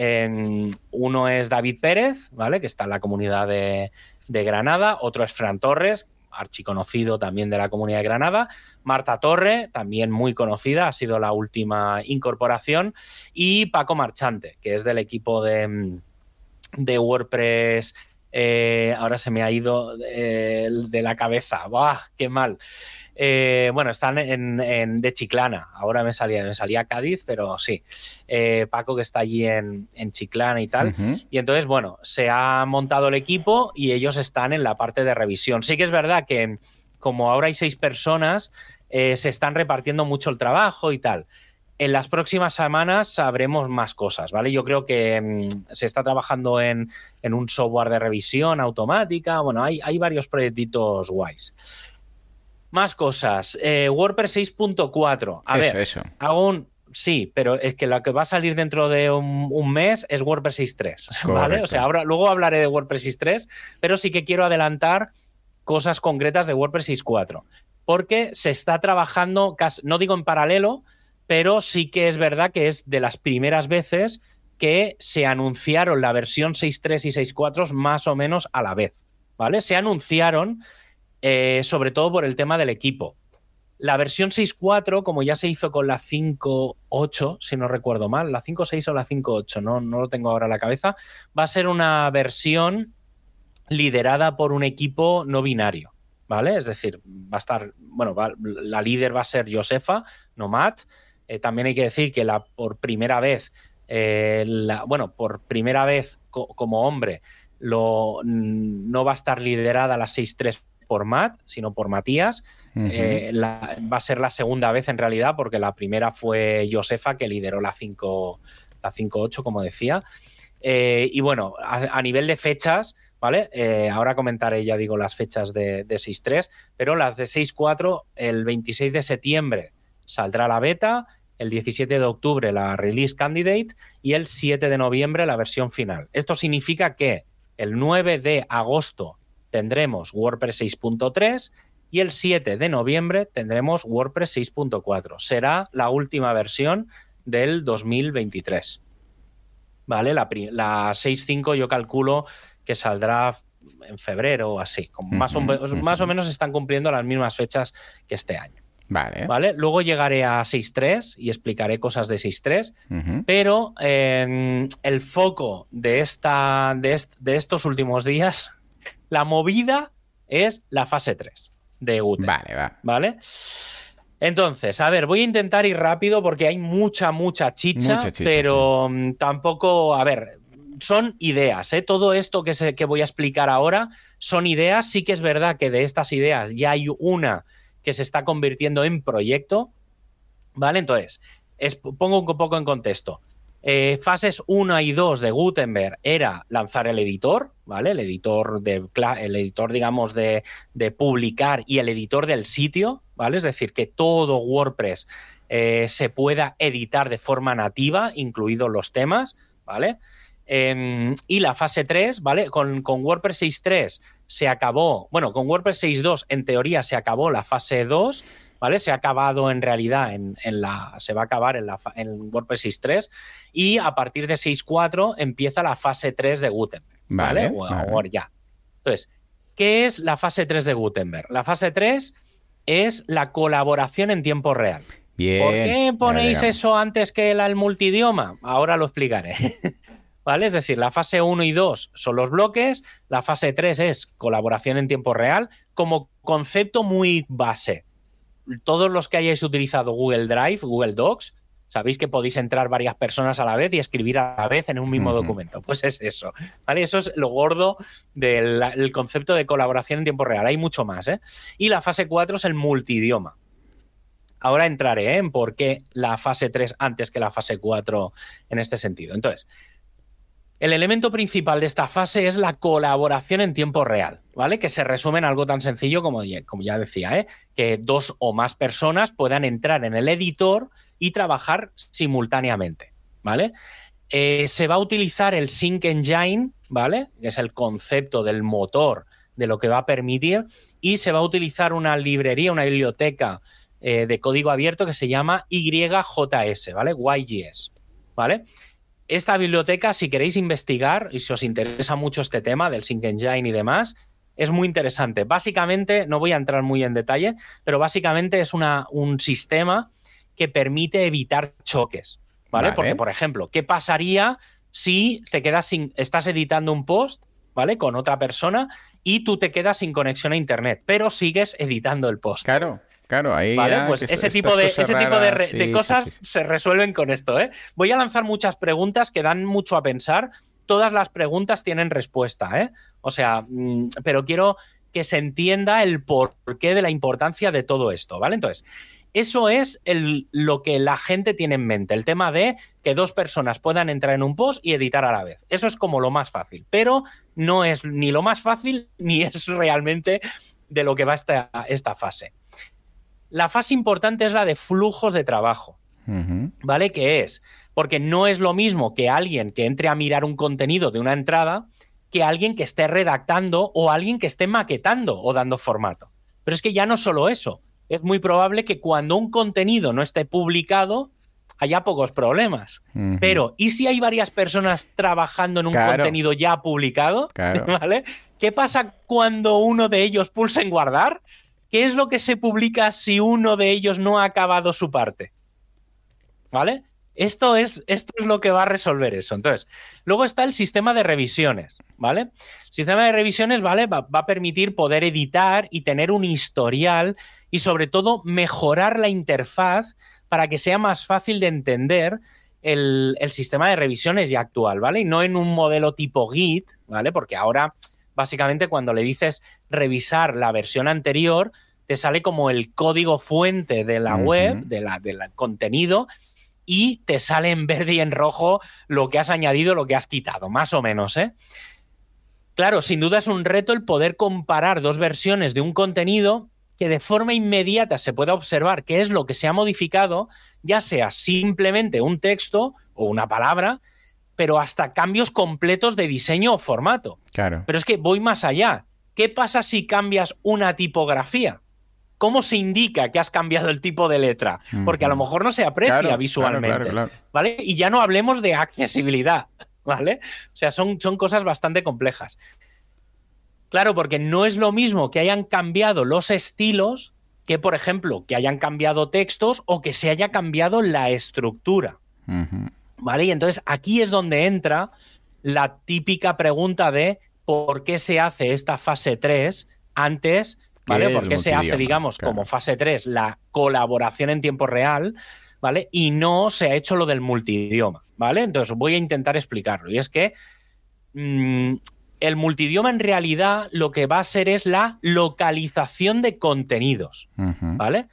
uno es David Pérez, ¿vale? Que está en la comunidad de, Granada. Otro es Fran Torres, archiconocido también de la comunidad de Granada. Marta Torre, también muy conocida, ha sido la última incorporación. Y Paco Marchante, que es del equipo de, de WordPress eh, ahora se me ha ido de, la cabeza. ¡Buah! ¡Qué mal! Eh, bueno, están en, de Chiclana. Ahora me salía, me salía Cádiz, pero sí. Eh, Paco que está allí en, Chiclana y tal. Y entonces, bueno, se ha montado el equipo y ellos están en la parte de revisión. Sí que es verdad que como ahora hay seis personas, se están repartiendo mucho el trabajo y tal. En las próximas semanas sabremos más cosas, ¿vale? Yo creo que mm, se está trabajando en, un software de revisión automática. Bueno, hay, hay varios proyectitos guays. Más cosas. Eh, WordPress 6.4. A ver, eso. hago un. Sí, pero es que lo que va a salir dentro de un, mes es WordPress 6.3, ¿vale? O sea, ahora, luego hablaré de WordPress 6.3, pero sí que quiero adelantar cosas concretas de WordPress 6.4, porque se está trabajando, no digo en paralelo, pero sí que es verdad que es de las primeras veces que se anunciaron la versión 6.3 y 6.4 más o menos a la vez, ¿vale? Se anunciaron eh, sobre todo por el tema del equipo. La versión 6.4, como ya se hizo con la 5.8, si no recuerdo mal, la 5.6 o la 5.8, no, no lo tengo ahora en la cabeza, va a ser una versión liderada por un equipo no binario, ¿vale? Es decir, va a estar, bueno, la líder va a ser Josefa, no Matt, eh, también hay que decir que la, por primera vez, eh, bueno, por primera vez como hombre, lo, no va a estar liderada la 6-3 por Matt, sino por Matías. Eh, va a ser la segunda vez en realidad, porque la primera fue Josefa, que lideró la 5 la 5-8, como decía. y bueno, a, nivel de fechas, ¿vale? ahora comentaré, ya digo, las fechas de, de 6-3, pero las de 6-4, el 26 de septiembre saldrá la beta el 17 de octubre la release candidate y el 7 de noviembre la versión final. Esto significa que el 9 de agosto tendremos WordPress 6.3 y el 7 de noviembre tendremos WordPress 6.4. Será la última versión del 2023. ¿Vale? La, la 6.5 yo calculo que saldrá en febrero o así. más, o, más o menos están cumpliendo las mismas fechas que este año. Vale. ¿Vale? Luego llegaré a 6.3 y explicaré cosas de 6.3, pero em, el foco de, esta, de, de, estos últimos días, la movida es la fase 3 de Gutenberg. Vale, va. ¿Vale? Entonces, a ver, voy a intentar ir rápido porque hay mucha, mucha chicha, pero mm, tampoco, a ver, son ideas, ¿eh? Todo esto que, que voy a explicar ahora son ideas. Sí que es verdad que de estas ideas ya hay una que se está convirtiendo en proyecto, ¿vale? Entonces, pongo un poco en contexto. Eh, fases 1 y 2 de Gutenberg era lanzar el editor, ¿vale? El editor, de, el editor digamos, de, de publicar y el editor del sitio, ¿vale? Es decir, que todo WordPress eh, se pueda editar de forma nativa, incluidos los temas, ¿vale? Em, y la fase 3, ¿vale? Con, con WordPress 6.3 se acabó, bueno, con WordPress 6.2 en teoría se acabó la fase 2, ¿vale? Se ha acabado en realidad en, la, se va a acabar en, la, en WordPress 6.3 y a partir de 6.4 empieza la fase 3 de Gutenberg, ¿vale? o, ya. Entonces, ¿qué es la fase 3 de Gutenberg? La fase 3 es la colaboración en tiempo real. Bien, ¿Por qué ponéis eso antes que el multidioma? Ahora lo explicaré. ¿vale? Es decir, la fase 1 y 2 son los bloques, la fase 3 es colaboración en tiempo real, como concepto muy base. Todos los que hayáis utilizado Google Drive, Google Docs, sabéis que podéis entrar varias personas a la vez y escribir a la vez en un mismo documento. Pues es eso, ¿vale? Eso es lo gordo del concepto de colaboración en tiempo real. Hay mucho más, ¿eh? Y la fase 4 es el multidioma. Ahora entraré ¿eh? en por qué la fase 3 antes que la fase 4 en este sentido. Entonces, el elemento principal de esta fase es la colaboración en tiempo real, ¿vale? Que se resume en algo tan sencillo como, como ya decía, ¿eh? que dos o más personas puedan entrar en el editor y trabajar simultáneamente, ¿vale? Eh, se va a utilizar el Sync Engine, ¿vale? Que es el concepto del motor de lo que va a permitir, y se va a utilizar una librería, una biblioteca eh, de código abierto que se llama YJS, ¿vale? YJS, ¿vale? Esta biblioteca, si queréis investigar y si os interesa mucho este tema del Sync Engine y demás, es muy interesante. Básicamente, no voy a entrar muy en detalle, pero básicamente es una, un sistema que permite evitar choques. ¿vale? Porque, por ejemplo, ¿qué pasaría si te quedas sin. estás editando un post, ¿vale? Con otra persona y tú te quedas sin conexión a internet, pero sigues editando el post. Claro. Claro, ahí pues ese tipo de, ese tipo de, cosas se resuelven con esto. ¿eh? Voy a lanzar muchas preguntas que dan mucho a pensar. Todas las preguntas tienen respuesta, ¿eh? O sea, mm, pero quiero que se entienda el porqué de la importancia de todo esto, ¿vale? Entonces, eso es lo que la gente tiene en mente, el tema de que dos personas puedan entrar en un post y editar a la vez. Eso es como lo más fácil, pero no es ni lo más fácil ni es realmente de lo que va esta, esta fase. La fase importante es la de flujos de trabajo, ¿vale? ¿Qué es? Porque no es lo mismo que alguien que entre a mirar un contenido de una entrada que alguien que esté redactando o alguien que esté maquetando o dando formato. Pero es que ya no solo eso, es muy probable que cuando un contenido no esté publicado haya pocos problemas. Pero, ¿y si hay varias personas trabajando en un contenido ya publicado? ¿Vale? ¿Qué pasa cuando uno de ellos pulsa en guardar? ¿Qué es lo que se publica si uno de ellos no ha acabado su parte? ¿Vale? Esto es, esto es lo que va a resolver eso. Entonces, luego está el sistema de revisiones, ¿vale? El sistema de revisiones, ¿vale? Va, a permitir poder editar y tener un historial y sobre todo mejorar la interfaz para que sea más fácil de entender el, el sistema de revisiones ya actual, ¿vale? Y no en un modelo tipo Git, ¿vale? Porque ahora básicamente cuando le dices revisar la versión anterior, te sale como el código fuente de la web, de la, del contenido, y te sale en verde y en rojo lo que has añadido, lo que has quitado, más o menos, ¿eh? Claro, sin duda es un reto el poder comparar dos versiones de un contenido que de forma inmediata se pueda observar qué es lo que se ha modificado, ya sea simplemente un texto o una palabra, pero hasta cambios completos de diseño o formato. Claro. Pero es que voy más allá. ¿Qué pasa si cambias una tipografía? ¿cómo se indica que has cambiado el tipo de letra? Porque a lo mejor no se aprecia visualmente, ¿vale? Y ya no hablemos de accesibilidad, ¿vale? O sea, son, son cosas bastante complejas. Claro, porque no es lo mismo que hayan cambiado los estilos que, por ejemplo, que hayan cambiado textos o que se haya cambiado la estructura. ¿Vale? Y entonces aquí es donde entra la típica pregunta de por qué se hace esta fase 3 antes, ¿vale? ¿Por qué se hace, digamos, como fase 3 la colaboración en tiempo real, ¿vale? Y no se ha hecho lo del multidioma, ¿vale? Entonces voy a intentar explicarlo. Y es que mm, el multidioma en realidad lo que va a ser es la localización de contenidos, ¿vale?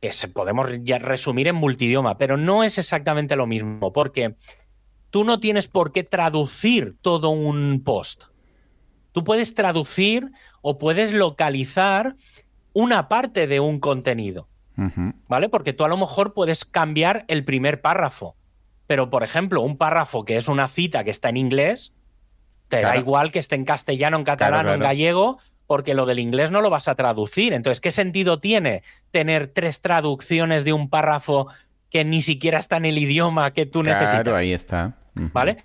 Que se podemos ya resumir en multidioma, pero no es exactamente lo mismo, porque tú no tienes por qué traducir todo un post. Tú puedes traducir o puedes localizar una parte de un contenido, ¿vale? Porque tú a lo mejor puedes cambiar el primer párrafo, pero por ejemplo, un párrafo que es una cita que está en inglés, te da igual que esté en castellano, en catalán o en gallego, porque lo del inglés no lo vas a traducir. Entonces, ¿qué sentido tiene tener tres traducciones de un párrafo que ni siquiera está en el idioma que tú necesitas? Claro, ahí está. ¿Vale?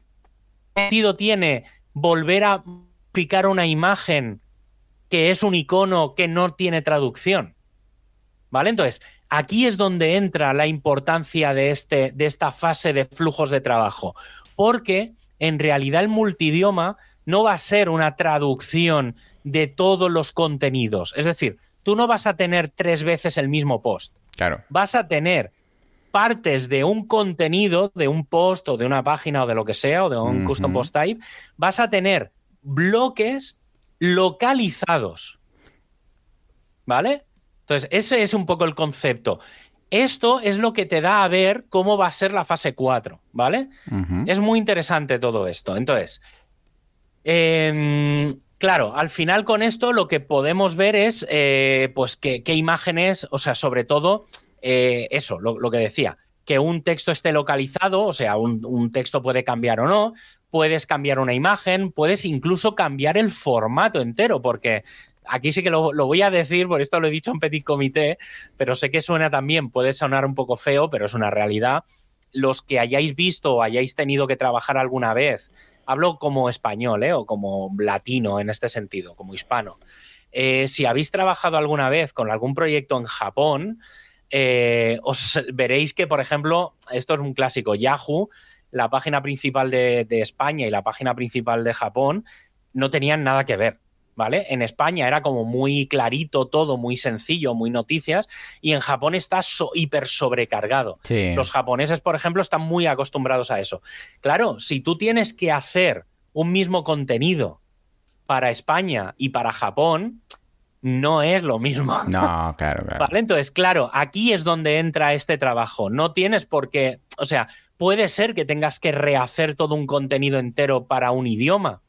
¿Qué sentido tiene volver a picar una imagen que es un icono que no tiene traducción? ¿Vale? Entonces, aquí es donde entra la importancia de, este, de esta fase de flujos de trabajo. Porque en realidad el multidioma no va a ser una traducción de todos los contenidos. Es decir, tú no vas a tener tres veces el mismo post. Claro. Vas a tener partes de un contenido, de un post o de una página o de lo que sea, o de un custom post type, vas a tener bloques localizados. ¿Vale? Entonces, ese es un poco el concepto. Esto es lo que te da a ver cómo va a ser la fase 4, ¿vale? Es muy interesante todo esto. Entonces, em, claro, al final con esto lo que podemos ver es, eh, pues, qué, imágenes, o sea, sobre todo, eh, eso, lo, que decía, que un texto esté localizado, o sea, un, un texto puede cambiar o no, puedes cambiar una imagen, puedes incluso cambiar el formato entero, porque aquí sí que lo, voy a decir, por esto lo he dicho en petit comité, pero sé que suena también, puede sonar un poco feo, pero es una realidad. Los que hayáis visto o hayáis tenido que trabajar alguna vez, hablo como español ¿eh? o como latino en este sentido, como hispano. Eh, si habéis trabajado alguna vez con algún proyecto en Japón, eh, os veréis que, por ejemplo, esto es un clásico, Yahoo, la página principal de España y la página principal de Japón no tenían nada que ver. ¿Vale? En España era como muy clarito todo, muy sencillo, muy noticias, y en Japón está hiper sobrecargado. Los japoneses, por ejemplo, están muy acostumbrados a eso. Claro, si tú tienes que hacer un mismo contenido para España y para Japón, no es lo mismo. No, claro, claro. ¿Vale? Entonces, claro, aquí es donde entra este trabajo. No tienes por qué, o sea, puede ser que tengas que rehacer todo un contenido entero para un idioma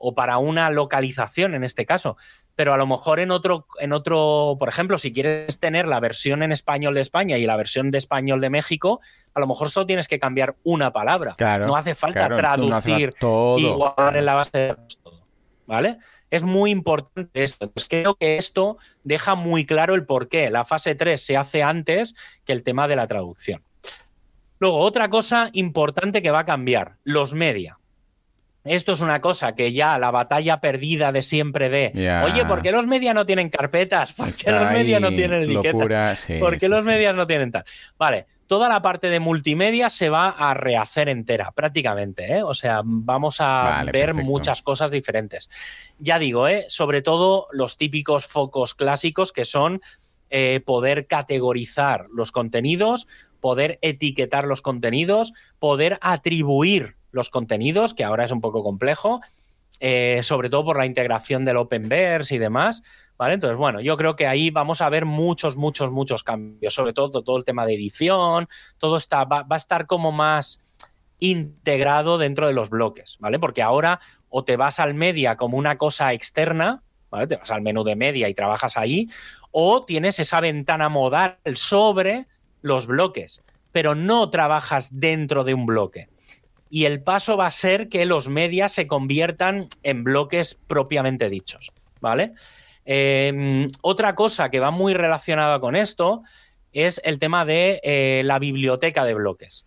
o para una localización en este caso. Pero a lo mejor en otro, en otro, por ejemplo, si quieres tener la versión en español de España y la versión de español de México, a lo mejor solo tienes que cambiar una palabra. no hace falta traducir y guardar en la base de todo. ¿Vale? Es muy importante esto. Pues creo que esto deja muy claro el por qué la fase 3 se hace antes que el tema de la traducción. Luego, otra cosa importante que va a cambiar, los media. Esto es una cosa que ya la batalla perdida de siempre de, oye, ¿por qué los medios no tienen carpetas? ¿Por qué los medios no tienen etiquetas? ¿Por qué los medios no tienen tal? Vale, toda la parte de multimedia se va a rehacer entera, prácticamente. ¿eh? O sea, vamos a ver muchas cosas diferentes. Ya digo, ¿eh? sobre todo los típicos focos clásicos que son eh, poder categorizar los contenidos, poder etiquetar los contenidos, poder atribuir los contenidos, que ahora es un poco complejo, eh, sobre todo por la integración del Openverse y demás. ¿Vale? Entonces, bueno, yo creo que ahí vamos a ver muchos, muchos, muchos cambios, sobre todo todo el tema de edición, todo está, va, a estar como más integrado dentro de los bloques, ¿vale? Porque ahora o te vas al media como una cosa externa, ¿vale? Te vas al menú de media y trabajas ahí, o tienes esa ventana modal sobre los bloques, pero no trabajas dentro de un bloque y el paso va a ser que los medias se conviertan en bloques propiamente dichos, ¿vale? Em, otra cosa que va muy relacionada con esto es el tema de eh, la biblioteca de bloques.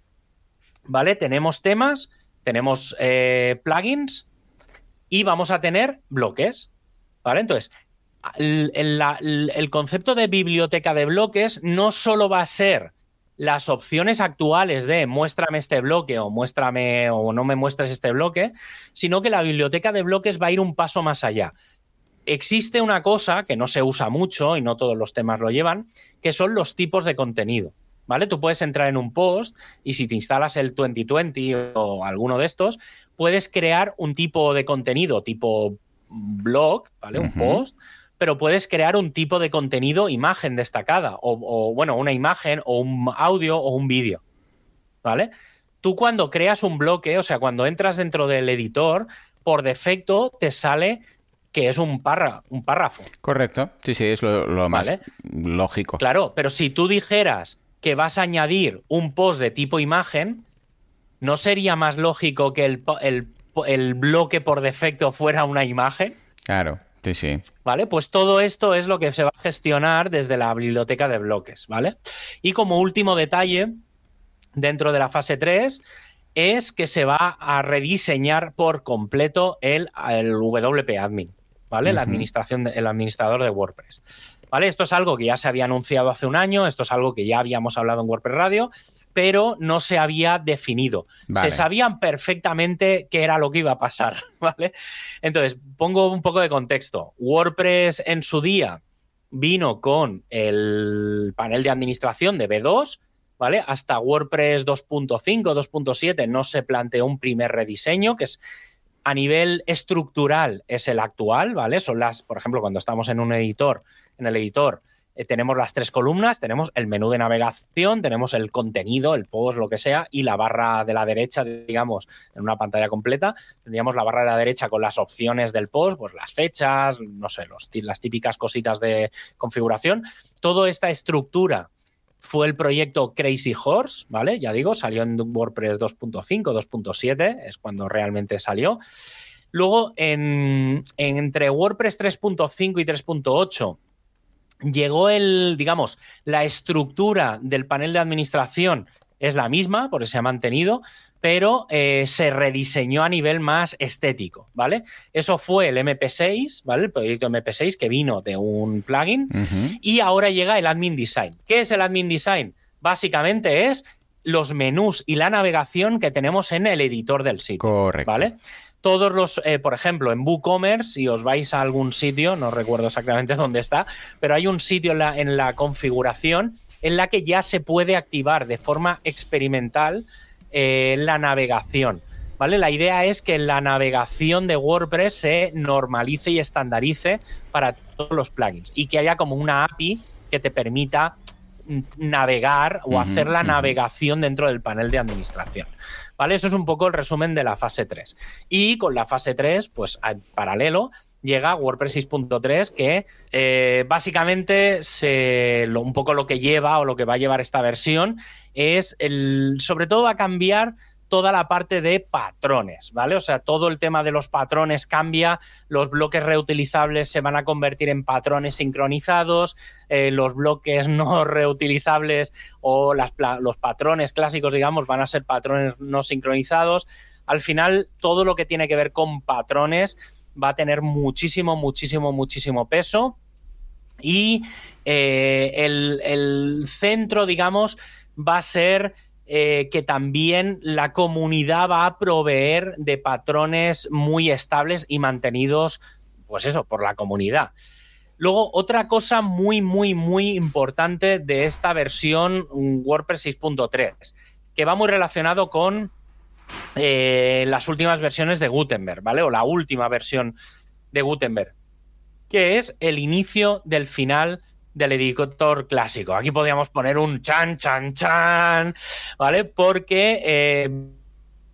¿Vale? Tenemos temas, tenemos eh, plugins y vamos a tener bloques. ¿Vale? Entonces, el, concepto de biblioteca de bloques no solo va a ser las opciones actuales de muéstrame este bloque o muéstrame o no me muestres este bloque, sino que la biblioteca de bloques va a ir un paso más allá. Existe una cosa que no se usa mucho y no todos los temas lo llevan, que son los tipos de contenido. ¿Vale? Tú puedes entrar en un post y si te instalas el 2020 o alguno de estos, puedes crear un tipo de contenido tipo blog, ¿vale? Un post pero puedes crear un tipo de contenido, imagen destacada, o, bueno, una imagen, o un audio, o un vídeo. ¿Vale? Tú cuando creas un bloque, o sea, cuando entras dentro del editor, por defecto te sale que es un, un párrafo. Correcto. Sí, sí, es lo, más lógico. Claro, pero si tú dijeras que vas a añadir un post de tipo imagen, ¿no sería más lógico que el, el bloque por defecto fuera una imagen? Claro. Sí, sí. ¿Vale? Pues todo esto es lo que se va a gestionar desde la biblioteca de bloques, ¿vale? Y como último detalle, dentro de la fase 3, es que se va a rediseñar por completo el, el WP Admin, ¿vale? La administración, el administrador de WordPress. ¿Vale? Esto es algo que ya se había anunciado hace un año, esto es algo que ya habíamos hablado en WordPress Radio, pero no se había definido. Se sabían perfectamente qué era lo que iba a pasar, ¿vale? Entonces, pongo un poco de contexto. WordPress en su día vino con el panel de administración de B2, ¿vale? Hasta WordPress 2.5, 2.7 no se planteó un primer rediseño, que es a nivel estructural es el actual, ¿vale? Son las, por ejemplo, cuando estamos en un editor, en el editor, eh, tenemos las tres columnas, tenemos el menú de navegación, tenemos el contenido, el post, lo que sea, y la barra de la derecha, digamos, en una pantalla completa, tendríamos la barra de la derecha con las opciones del post, pues las fechas, no sé, los, las típicas cositas de configuración. Toda esta estructura fue el proyecto Crazy Horse, ¿vale? Ya digo, salió en WordPress 2.5, 2.7, es cuando realmente salió. Luego, en, entre WordPress 3.5 y 3.8, llegó el, digamos, la estructura del panel de administración es la misma, porque se ha mantenido, pero eh, se rediseñó a nivel más estético, ¿vale? Eso fue el MP6, ¿vale? El proyecto MP6 que vino de un plugin y ahora llega el Admin Design. ¿Qué es el Admin Design? Básicamente es los menús y la navegación que tenemos en el editor del sitio. Correcto. ¿Vale? Todos los, eh, por ejemplo, en WooCommerce, si os vais a algún sitio, no recuerdo exactamente dónde está, pero hay un sitio en la, configuración en la que ya se puede activar de forma experimental eh, la navegación. ¿Vale? La idea es que la navegación de WordPress se normalice y estandarice para todos los plugins y que haya como una API que te permita navegar o hacer la navegación dentro del panel de administración. ¿Vale? Eso es un poco el resumen de la fase 3. Y con la fase 3, pues en paralelo, llega WordPress 6.3 que eh, básicamente se, un poco lo que lleva o lo que va a llevar esta versión es el, sobre todo va a cambiar toda la parte de patrones, ¿vale? O sea, todo el tema de los patrones cambia, los bloques reutilizables se van a convertir en patrones sincronizados, eh, los bloques no reutilizables o los patrones clásicos, digamos, van a ser patrones no sincronizados. Al final, todo lo que tiene que ver con patrones va a tener muchísimo, muchísimo, muchísimo peso. Y eh, el centro, digamos, va a ser eh, que también la comunidad va a proveer de patrones muy estables y mantenidos, pues eso, por la comunidad. Luego, otra cosa muy, muy, muy importante de esta versión WordPress 6.3, que va muy relacionado con eh, las últimas versiones de Gutenberg, ¿vale? O la última versión de Gutenberg, que es el inicio del final del editor clásico. Aquí podríamos poner un chan, chan, chan, ¿vale? Porque eh,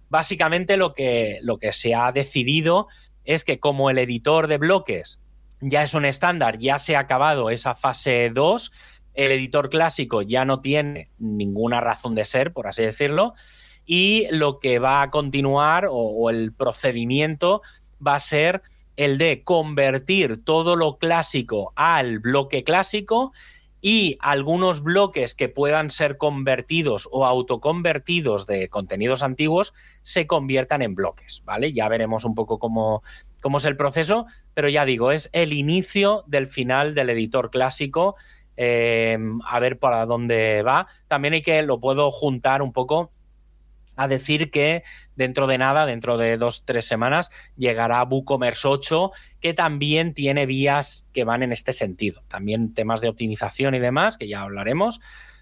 básicamente lo que, lo que se ha decidido es que como el editor de bloques ya es un estándar, ya se ha acabado esa fase 2, el editor clásico ya no tiene ninguna razón de ser, por así decirlo, y lo que va a continuar o el procedimiento va a ser el de convertir todo lo clásico al bloque clásico y algunos bloques que puedan ser convertidos o autoconvertidos de contenidos antiguos se conviertan en bloques, ¿vale? Ya veremos un poco cómo, cómo es el proceso, pero ya digo, es el inicio del final del editor clásico, eh, a ver para dónde va. También hay que, lo puedo juntar un poco a decir que dentro de nada, dentro de dos, tres semanas, llegará WooCommerce 8, que también tiene vías que van en este sentido. También temas de optimización y demás, que ya hablaremos.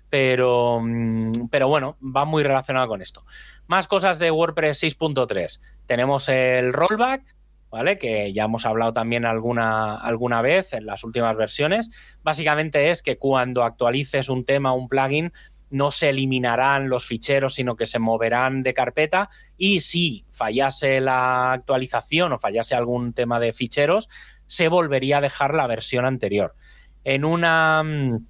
Pero, mm, pero bueno, va muy relacionado con esto. Más cosas de WordPress 6.3. Tenemos el rollback, ¿vale? Que ya hemos hablado también alguna, alguna vez en las últimas versiones. Básicamente es que cuando actualices un tema un plugin, no se eliminarán los ficheros, sino que se moverán de carpeta y si fallase la actualización o fallase algún tema de ficheros, se volvería a dejar la versión anterior. En una, mm,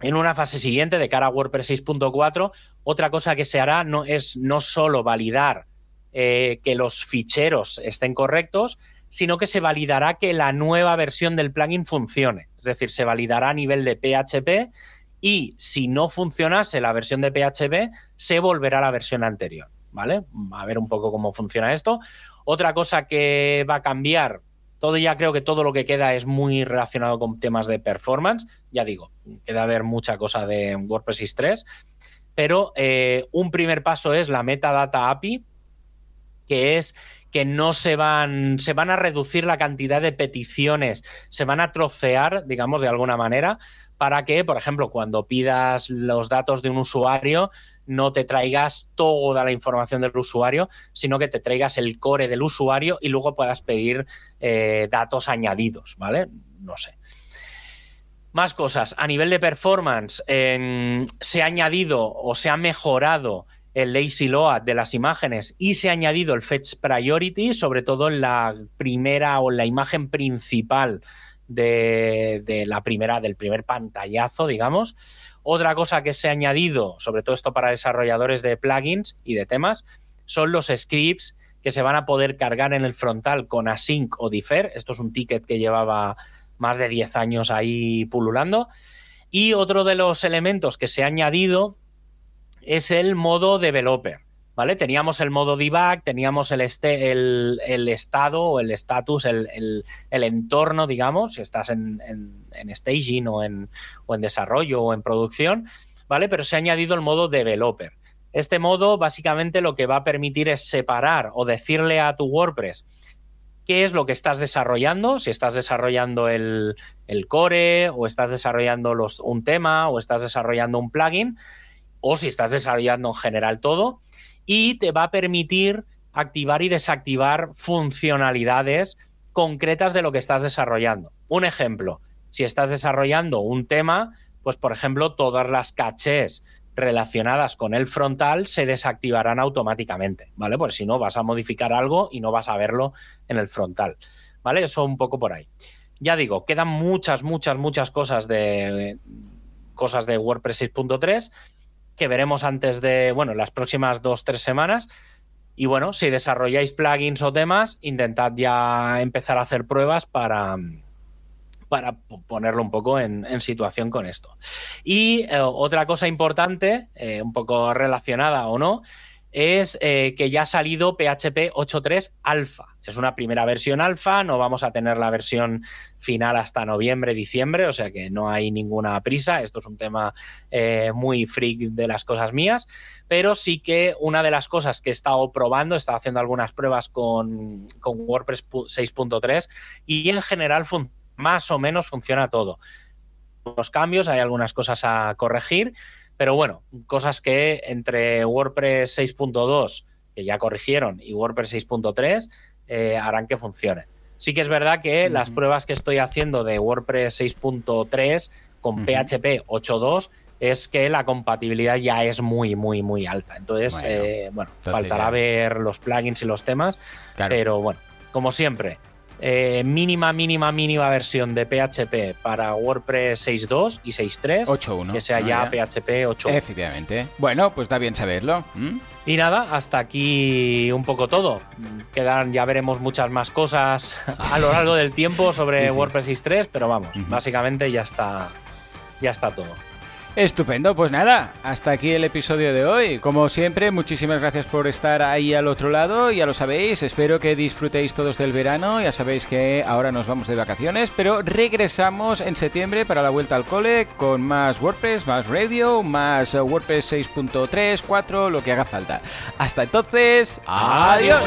en una fase siguiente, de cara a WordPress 6.4, otra cosa que se hará no, es no solo validar eh, que los ficheros estén correctos, sino que se validará que la nueva versión del plugin funcione. Es decir, se validará a nivel de PHP y si no funcionase la versión de PHP, se volverá a la versión anterior. ¿Vale? A ver un poco cómo funciona esto. Otra cosa que va a cambiar, todo ya creo que todo lo que queda es muy relacionado con temas de performance. Ya digo, queda ver mucha cosa de WordPress 3. Pero eh, un primer paso es la Metadata API, que es que no se van, se van a reducir la cantidad de peticiones, se van a trocear, digamos, de alguna manera, para que, por ejemplo, cuando pidas los datos de un usuario, no te traigas toda la información del usuario, sino que te traigas el core del usuario y luego puedas pedir eh, datos añadidos, ¿vale? No sé. Más cosas. A nivel de performance, se ha añadido o se ha mejorado el lazy load de las imágenes y se ha añadido el fetch priority, sobre todo en la primera o en la imagen principal de, la primera, del primer pantallazo, digamos. Otra cosa que se ha añadido, sobre todo esto para desarrolladores de plugins y de temas, son los scripts que se van a poder cargar en el frontal con async o defer. Esto es un ticket que llevaba más de 10 años ahí pululando. Y otro de los elementos que se ha añadido es el modo developer. Teníamos el modo debug, teníamos el, este, el, estado o el status, el, entorno, digamos, si estás en, staging o en, o en desarrollo o en producción, ¿vale? Pero se ha añadido el modo developer. Este modo básicamente lo que va a permitir es separar o decirle a tu WordPress qué es lo que estás desarrollando, si estás desarrollando el, core o estás desarrollando los, un tema o estás desarrollando un plugin o si estás desarrollando en general todo y te va a permitir activar y desactivar funcionalidades concretas de lo que estás desarrollando. Un ejemplo, si estás desarrollando un tema, pues por ejemplo, todas las cachés relacionadas con el frontal se desactivarán automáticamente, ¿vale? Porque si no vas a modificar algo y no vas a verlo en el frontal, ¿vale? Eso un poco por ahí. Ya digo, quedan muchas, muchas, muchas cosas de cosas de WordPress 6.3 que veremos antes de, bueno, las próximas dos, tres semanas. Y bueno, si desarrolláis plugins o temas, intentad ya empezar a hacer pruebas para, para ponerlo un poco en, situación con esto. Y eh, otra cosa importante, eh, un poco relacionada o no, es eh, que ya ha salido PHP 8.3 alfa. Es una primera versión alfa, no vamos a tener la versión final hasta noviembre, diciembre, o sea que no hay ninguna prisa. Esto es un tema eh, muy freak de las cosas mías, pero sí que una de las cosas que he estado probando, he estado haciendo algunas pruebas con, con WordPress 6.3 y en general más o menos funciona todo. Los cambios, hay algunas cosas a corregir pero bueno, cosas que entre WordPress 6.2, que ya corrigieron, y WordPress 6.3 eh, harán que funcione. Sí que es verdad que las pruebas que estoy haciendo de WordPress 6.3 con PHP 8.2 es que la compatibilidad ya es muy, muy, muy alta. Entonces, bueno, eh, faltará ver los plugins y los temas, pero bueno, como siempre, eh, mínima, mínima, mínima versión de PHP para WordPress 6.2 y 6.3. 8.1. Que sea ya, PHP 8. Efectivamente. Bueno, pues da bien saberlo. Y nada, hasta aquí un poco todo. Quedan, ya veremos muchas más cosas a lo largo del tiempo sobre WordPress 6.3, pero vamos, básicamente ya está, ya está todo. Estupendo, pues nada, hasta aquí el episodio de hoy. Como siempre, muchísimas gracias por estar ahí al otro lado, ya lo sabéis, espero que disfrutéis todos del verano, ya sabéis que ahora nos vamos de vacaciones, pero regresamos en septiembre para la vuelta al cole con más WordPress, más radio, más WordPress 6.3, 4, lo que haga falta. Hasta entonces, adiós.